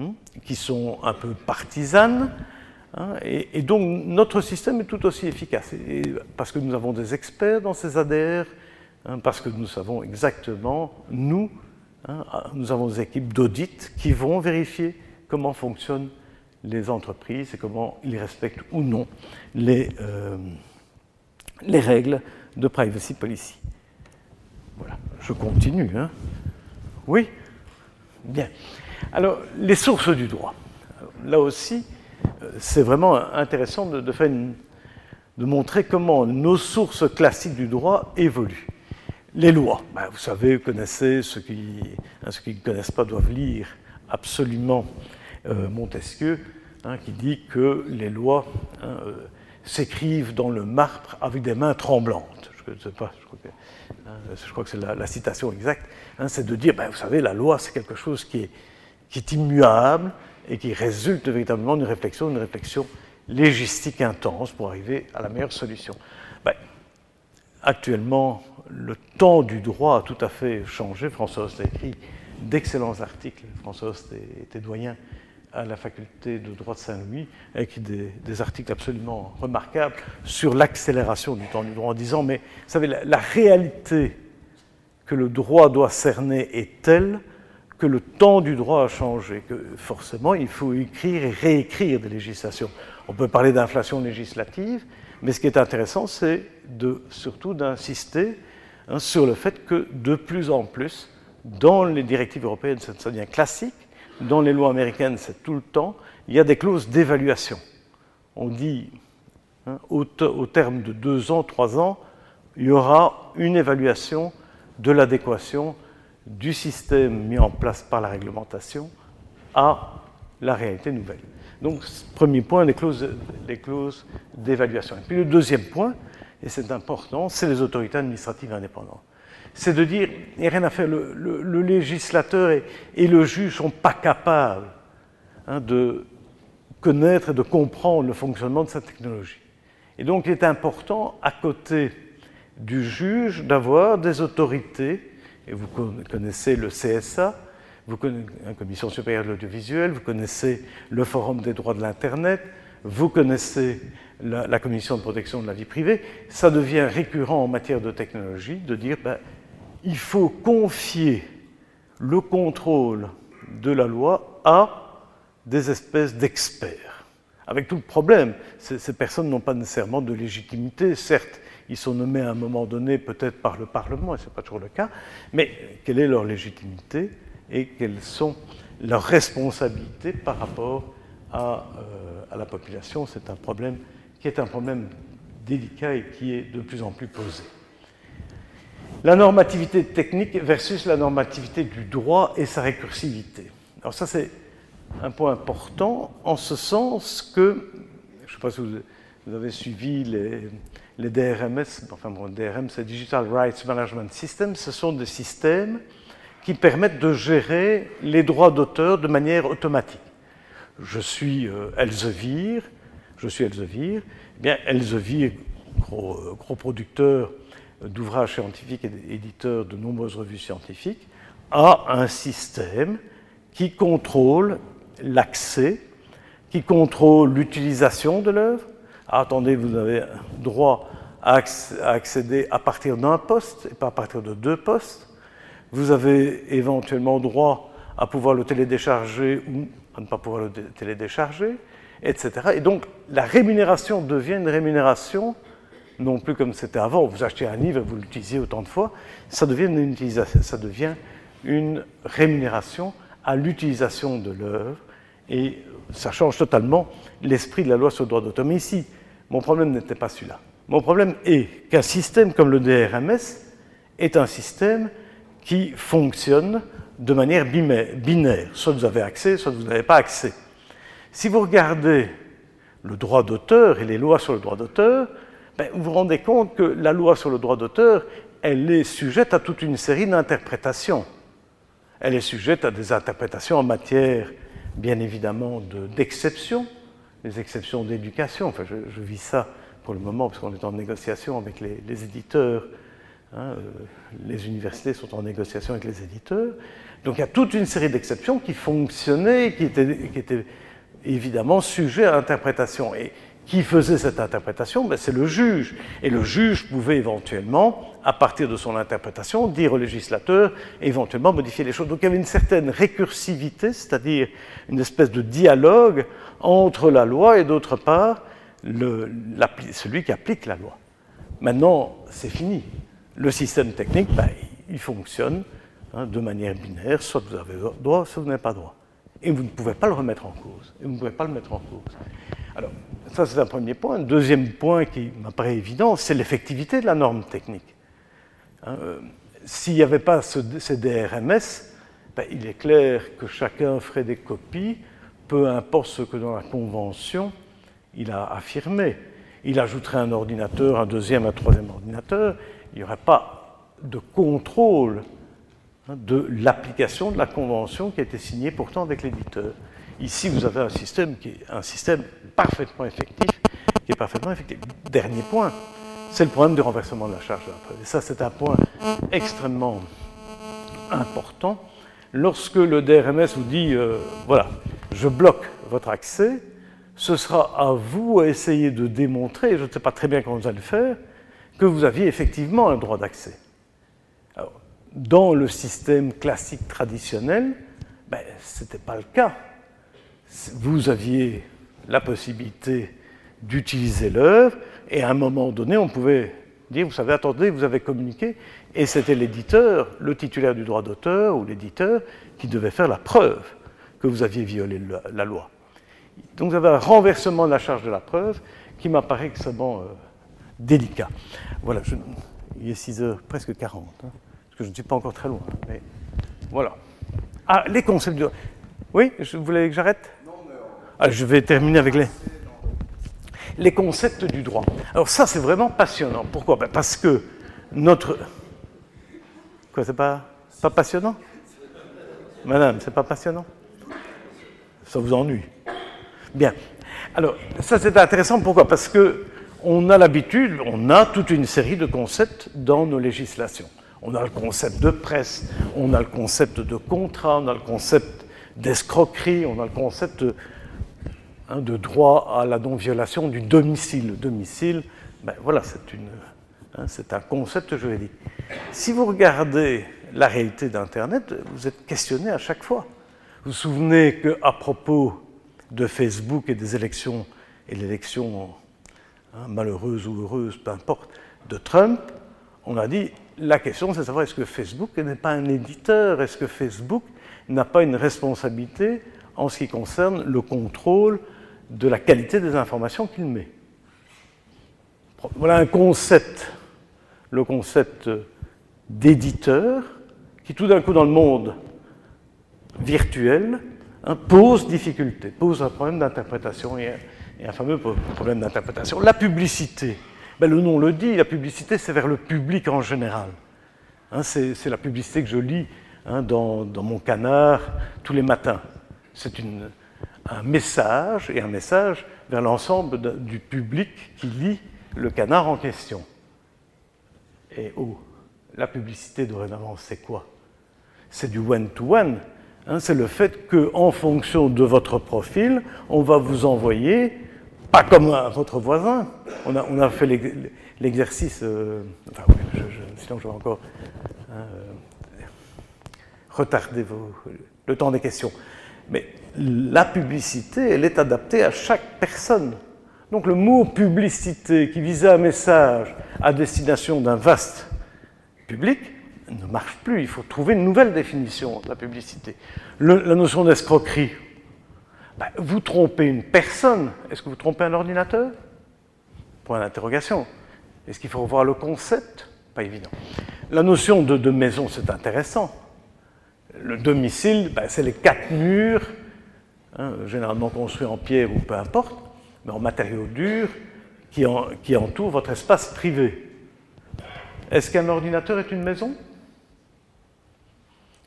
hein, qui sont un peu partisanes. Hein, et, donc notre système est tout aussi efficace, parce que nous avons des experts dans ces ADR, hein, parce que nous savons exactement, nous, nous avons des équipes d'audit qui vont vérifier comment fonctionne les entreprises et comment ils respectent ou non les, euh, les règles de privacy policy. Je continue. Hein. Oui? Bien. Alors, les sources du droit. Là aussi, euh, c'est vraiment intéressant de, de montrer comment nos sources classiques du droit évoluent. Les lois. Ben, vous savez, vous connaissez, ceux qui, hein, ne connaissent pas doivent lire absolument euh, Montesquieu, hein, qui dit que les lois hein, euh, s'écrivent dans le marbre avec des mains tremblantes. Je ne sais pas, je crois que, c'est la, citation exacte. c'est de dire, ben, vous savez, la loi, c'est quelque chose qui est, immuable et qui résulte véritablement d'une réflexion, d'une réflexion légistique intense pour arriver à la meilleure solution. Ben, actuellement, le temps du droit a tout à fait changé. François Host a écrit d'excellents articles. François Host était doyen à la faculté de droit de Saint-Louis, avec des, des, articles absolument remarquables sur l'accélération du temps du droit, en disant, mais vous savez, la, réalité que le droit doit cerner est telle que le temps du droit a changé, que forcément il faut écrire et réécrire des législations. On peut parler d'inflation législative, mais ce qui est intéressant, c'est surtout d'insister hein, sur le fait que de plus en plus, dans les directives européennes, ça devient classique, dans les lois américaines, c'est tout le temps, il y a des clauses d'évaluation. On dit, hein, au, terme de deux ans, trois ans, il y aura une évaluation de l'adéquation du système mis en place par la réglementation à la réalité nouvelle. Donc, premier point, les clauses, les clauses d'évaluation. Et puis le deuxième point, et c'est important, c'est les autorités administratives indépendantes. C'est de dire, il n'y a rien à faire, le, législateur et, le juge ne sont pas capables hein, de connaître et de comprendre le fonctionnement de cette technologie. Et donc, il est important, à côté du juge, d'avoir des autorités, et vous connaissez le CSA, vous connaissez la Commission supérieure de l'audiovisuel, vous connaissez le Forum des droits de l'Internet, vous connaissez la, Commission de protection de la vie privée, ça devient récurrent en matière de technologie de dire ben, il faut confier le contrôle de la loi à des espèces d'experts. Avec tout le problème, ces personnes n'ont pas nécessairement de légitimité, certes, ils sont nommés à un moment donné peut-être par le Parlement, et ce n'est pas toujours le cas, mais quelle est leur légitimité et quelles sont leurs responsabilités par rapport à, euh, la population. C'est un problème qui est un problème délicat et qui est de plus en plus posé. La normativité technique versus la normativité du droit et sa récursivité. Alors ça c'est un point important en ce sens que, je ne sais pas si vous, avez suivi les, les DRMS, enfin bon, DRM c'est Digital Rights Management System, ce sont des systèmes qui permettent de gérer les droits d'auteur de manière automatique. Je suis euh, Elsevier, je suis Elsevier, eh bien Elsevier, gros, euh, gros producteur d'ouvrages scientifiques et éditeur de nombreuses revues scientifiques, a un système qui contrôle l'accès, qui contrôle l'utilisation de l'œuvre. Ah, attendez, vous avez droit à accéder à partir d'un poste et pas à partir de deux postes. Vous avez éventuellement droit à pouvoir le télédécharger ou à ne pas pouvoir le télédécharger, etc. Et donc la rémunération devient une rémunération non plus comme c'était avant, vous achetez un livre et vous l'utilisez autant de fois, ça devient une, ça devient une rémunération à l'utilisation de l'œuvre et ça change totalement l'esprit de la loi sur le droit d'auteur. Mais ici, mon problème n'était pas celui-là. Mon problème est qu'un système comme le DRMS est un système qui fonctionne de manière binaire. Soit vous avez accès, soit vous n'avez pas accès. Si vous regardez le droit d'auteur et les lois sur le droit d'auteur, ben, vous vous rendez compte que la loi sur le droit d'auteur, elle est sujette à toute une série d'interprétations. Elle est sujette à des interprétations en matière, bien évidemment, d'exceptions, des exceptions d'éducation. Enfin, je, vis ça pour le moment, parce qu'on est en négociation avec les éditeurs Hein, euh, les universités sont en négociation avec les éditeurs. Donc il y a toute une série d'exceptions qui fonctionnaient, qui étaient, évidemment sujets à interprétation. Et qui faisait cette interprétation? Ben, C'est le juge. Et le juge pouvait éventuellement, à partir de son interprétation, dire au législateur, éventuellement modifier les choses. Donc il y avait une certaine récursivité, c'est-à-dire une espèce de dialogue entre la loi et d'autre part celui qui applique la loi. Maintenant, c'est fini le système technique, ben, il fonctionne hein, de manière binaire, soit vous avez droit, soit vous n'avez pas droit. Et vous ne pouvez pas le remettre en cause. Vous ne pouvez pas le mettre en cause. Alors, ça c'est un premier point. Un deuxième point qui m'apparaît évident, c'est l'effectivité de la norme technique. Hein, euh, s'il n'y avait pas ces DRMS, ben, il est clair que chacun ferait des copies, peu importe ce que dans la convention il a affirmé. Il ajouterait un ordinateur, un deuxième, un troisième ordinateur, il n'y aurait pas de contrôle de l'application de la convention qui a été signée pourtant avec l'éditeur. Ici, vous avez un système qui est un système parfaitement effectif, qui est parfaitement effectif. Dernier point, c'est le problème du renversement de la charge de. Et ça, c'est un point extrêmement important. Lorsque le DRMS vous dit, euh, voilà, je bloque votre accès, ce sera à vous à essayer de démontrer, je ne sais pas très bien comment vous allez le faire, que vous aviez effectivement un droit d'accès. Dans le système classique traditionnel, ben, ce n'était pas le cas. Vous aviez la possibilité d'utiliser l'œuvre, et à un moment donné, on pouvait dire, vous savez, attendez, vous avez communiqué, et c'était l'éditeur, le titulaire du droit d'auteur ou l'éditeur, qui devait faire la preuve que vous aviez violé la, loi. Donc vous avez un renversement de la charge de la preuve qui m'apparaît extrêmement euh, délicat. Voilà, il est 6 heures, presque 40, hein, parce je ne suis pas encore très loin. Mais voilà. Ah, les concepts du... Oui, je voulais que j'arrête? Non. Ah, je vais terminer avec les les concepts du droit. Alors ça, c'est vraiment passionnant. Pourquoi? Ben, Parce que notre... Quoi, c'est pas, pas passionnant? Madame, c'est pas passionnant? Ça vous ennuie? Bien. Alors, ça c'est intéressant, pourquoi? Parce que on a l'habitude, on a toute une série de concepts dans nos législations. On a le concept de presse, on a le concept de contrat, on a le concept d'escroquerie, on a le concept Hein, de droit à la non-violation du domicile. Le domicile, ben voilà, hein, c'est un concept juridique. Si vous regardez la réalité d'Internet, vous êtes questionné à chaque fois. Vous vous souvenez qu'à propos de Facebook et des élections, et l'élection hein, malheureuse ou heureuse, peu importe, de Trump, on a dit la question c'est de savoir est-ce que Facebook n'est pas un éditeur, est-ce que Facebook n'a pas une responsabilité en ce qui concerne le contrôle de la qualité des informations qu'il met? Voilà un concept, le concept d'éditeur, qui tout d'un coup dans le monde virtuel hein, pose difficulté, pose un problème d'interprétation et, un fameux problème d'interprétation. La publicité, ben, le nom le dit, la publicité c'est vers le public en général. Hein, c'est la publicité que je lis hein, dans, mon canard tous les matins. C'est un message, et un message vers l'ensemble du public qui lit le canard en question. Et oh, la publicité dorénavant, c'est quoi? C'est du one-to-one. Hein, c'est le fait qu'en fonction de votre profil, on va vous envoyer, pas comme votre voisin. On a, on a fait l'exercice, euh, enfin, sinon je vais encore euh, retarder le temps des questions. Mais la publicité, elle est adaptée à chaque personne. Donc le mot publicité qui visait un message à destination d'un vaste public ne marche plus. Il faut trouver une nouvelle définition de la publicité. la notion d'escroquerie. Ben, vous trompez une personne. Est-ce que vous trompez un ordinateur? Point d'interrogation. Est-ce qu'il faut revoir le concept? Pas évident. La notion de, maison, c'est intéressant. Le domicile, ben, c'est les quatre murs Hein, généralement construit en pierre ou peu importe, mais en matériaux durs qui, entourent votre espace privé. Est-ce qu'un ordinateur est une maison?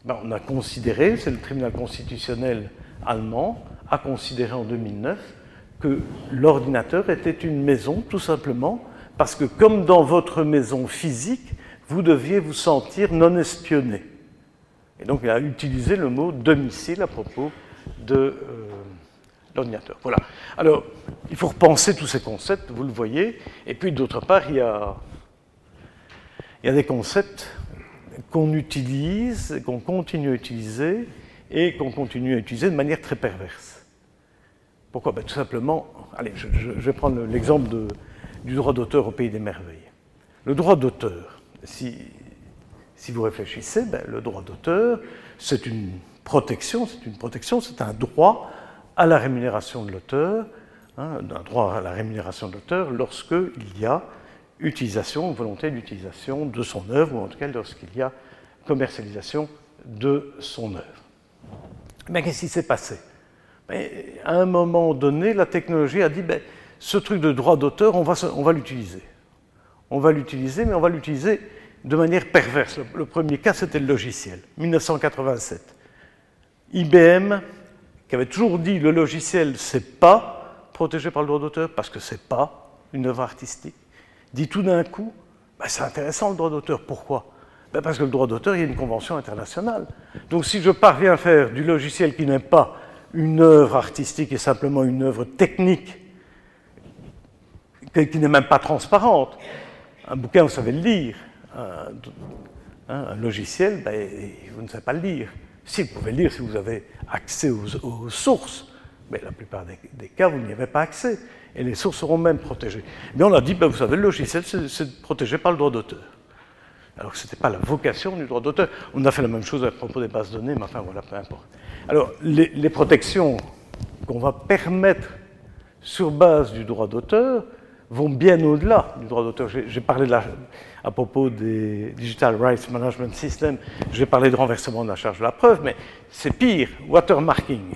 Ben, On a considéré, c'est le tribunal constitutionnel allemand, a considéré en 2009 que l'ordinateur était une maison tout simplement parce que comme dans votre maison physique, vous deviez vous sentir non espionné. Et donc il a utilisé le mot domicile à propos de euh, l'ordinateur. Voilà. Alors, il faut repenser tous ces concepts, vous le voyez. Et puis, d'autre part, il y a, il y a des concepts qu'on utilise, qu'on continue à utiliser et qu'on continue à utiliser de manière très perverse. Pourquoi? Ben, Tout simplement, allez, je, vais prendre l'exemple du droit d'auteur au pays des merveilles. Le droit d'auteur, si, vous réfléchissez, ben, le droit d'auteur, c'est une protection, c'est une protection, c'est un droit à la rémunération de l'auteur, hein, un droit à la rémunération de l'auteur lorsqu'il y a utilisation, volonté d'utilisation de son œuvre, ou en tout cas lorsqu'il y a commercialisation de son œuvre. Mais qu'est-ce qui s'est passé? À un moment donné, la technologie a dit ben, ce truc de droit d'auteur, on va, on va l'utiliser. On va l'utiliser, mais on va l'utiliser de manière perverse. Le, premier cas, c'était le logiciel, 1987. IBM, qui avait toujours dit le logiciel, c'est pas protégé par le droit d'auteur parce que c'est pas une œuvre artistique, dit tout d'un coup, ben, c'est intéressant le droit d'auteur. Pourquoi? Ben, Parce que le droit d'auteur, il y a une convention internationale. Donc si je parviens à faire du logiciel qui n'est pas une œuvre artistique et simplement une œuvre technique, qui n'est même pas transparente, un bouquin, vous savez le lire, un, logiciel, ben, vous ne savez pas le lire. Si vous pouvez le lire si vous avez accès aux, sources, mais la plupart des, cas, vous n'y avez pas accès. Et les sources seront même protégées. Mais on a dit, ben, vous savez, le logiciel, c'est protégé par le droit d'auteur. Alors que ce n'était pas la vocation du droit d'auteur. On a fait la même chose à propos des bases données, mais enfin voilà, peu importe. Alors, les, protections qu'on va permettre sur base du droit d'auteur vont bien au-delà du droit d'auteur. J'ai parlé à propos des Digital Rights Management Systems, j'ai parlé de renversement de la charge de la preuve, mais c'est pire, watermarking.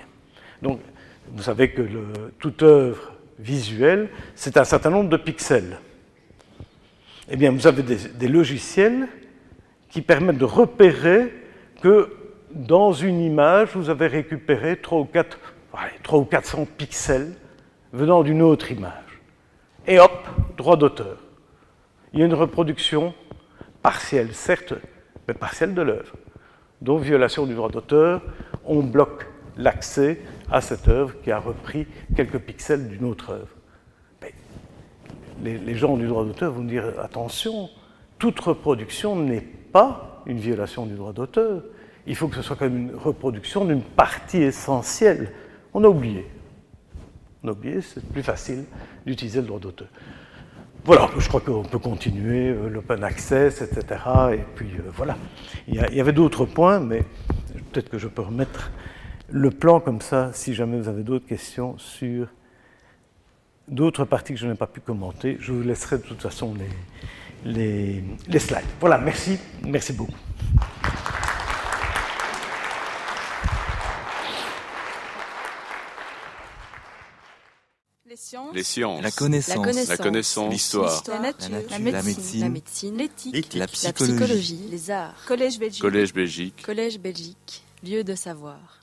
Donc, vous savez que toute œuvre visuelle, c'est un certain nombre de pixels. Eh bien, vous avez des, logiciels qui permettent de repérer que dans une image, vous avez récupéré 3 ou, 4, 3 ou 400 pixels venant d'une autre image et hop, droit d'auteur. Il y a une reproduction partielle, certes, mais partielle de l'œuvre. Donc, violation du droit d'auteur, on bloque l'accès à cette œuvre qui a repris quelques pixels d'une autre œuvre. Les, gens du droit d'auteur vont dire attention, toute reproduction n'est pas une violation du droit d'auteur. Il faut que ce soit quand même une reproduction d'une partie essentielle. On a oublié. On a oublié, c'est plus facile d'utiliser le droit d'auteur. Voilà, je crois qu'on peut continuer, euh, l'open access, etc. Et puis euh, voilà. Il y, avait d'autres points, mais peut-être que je peux remettre le plan comme ça, si jamais vous avez d'autres questions sur d'autres parties que je n'ai pas pu commenter. Je vous laisserai de toute façon les, les, les slides. Voilà, merci, merci beaucoup. les sciences, la connaissance, la connaissance, l'histoire, la, nature, la médecine, l'éthique, la, psychologie, les arts, Collège Belgique, Collège Belgique, Collège Belgique, lieu de savoir.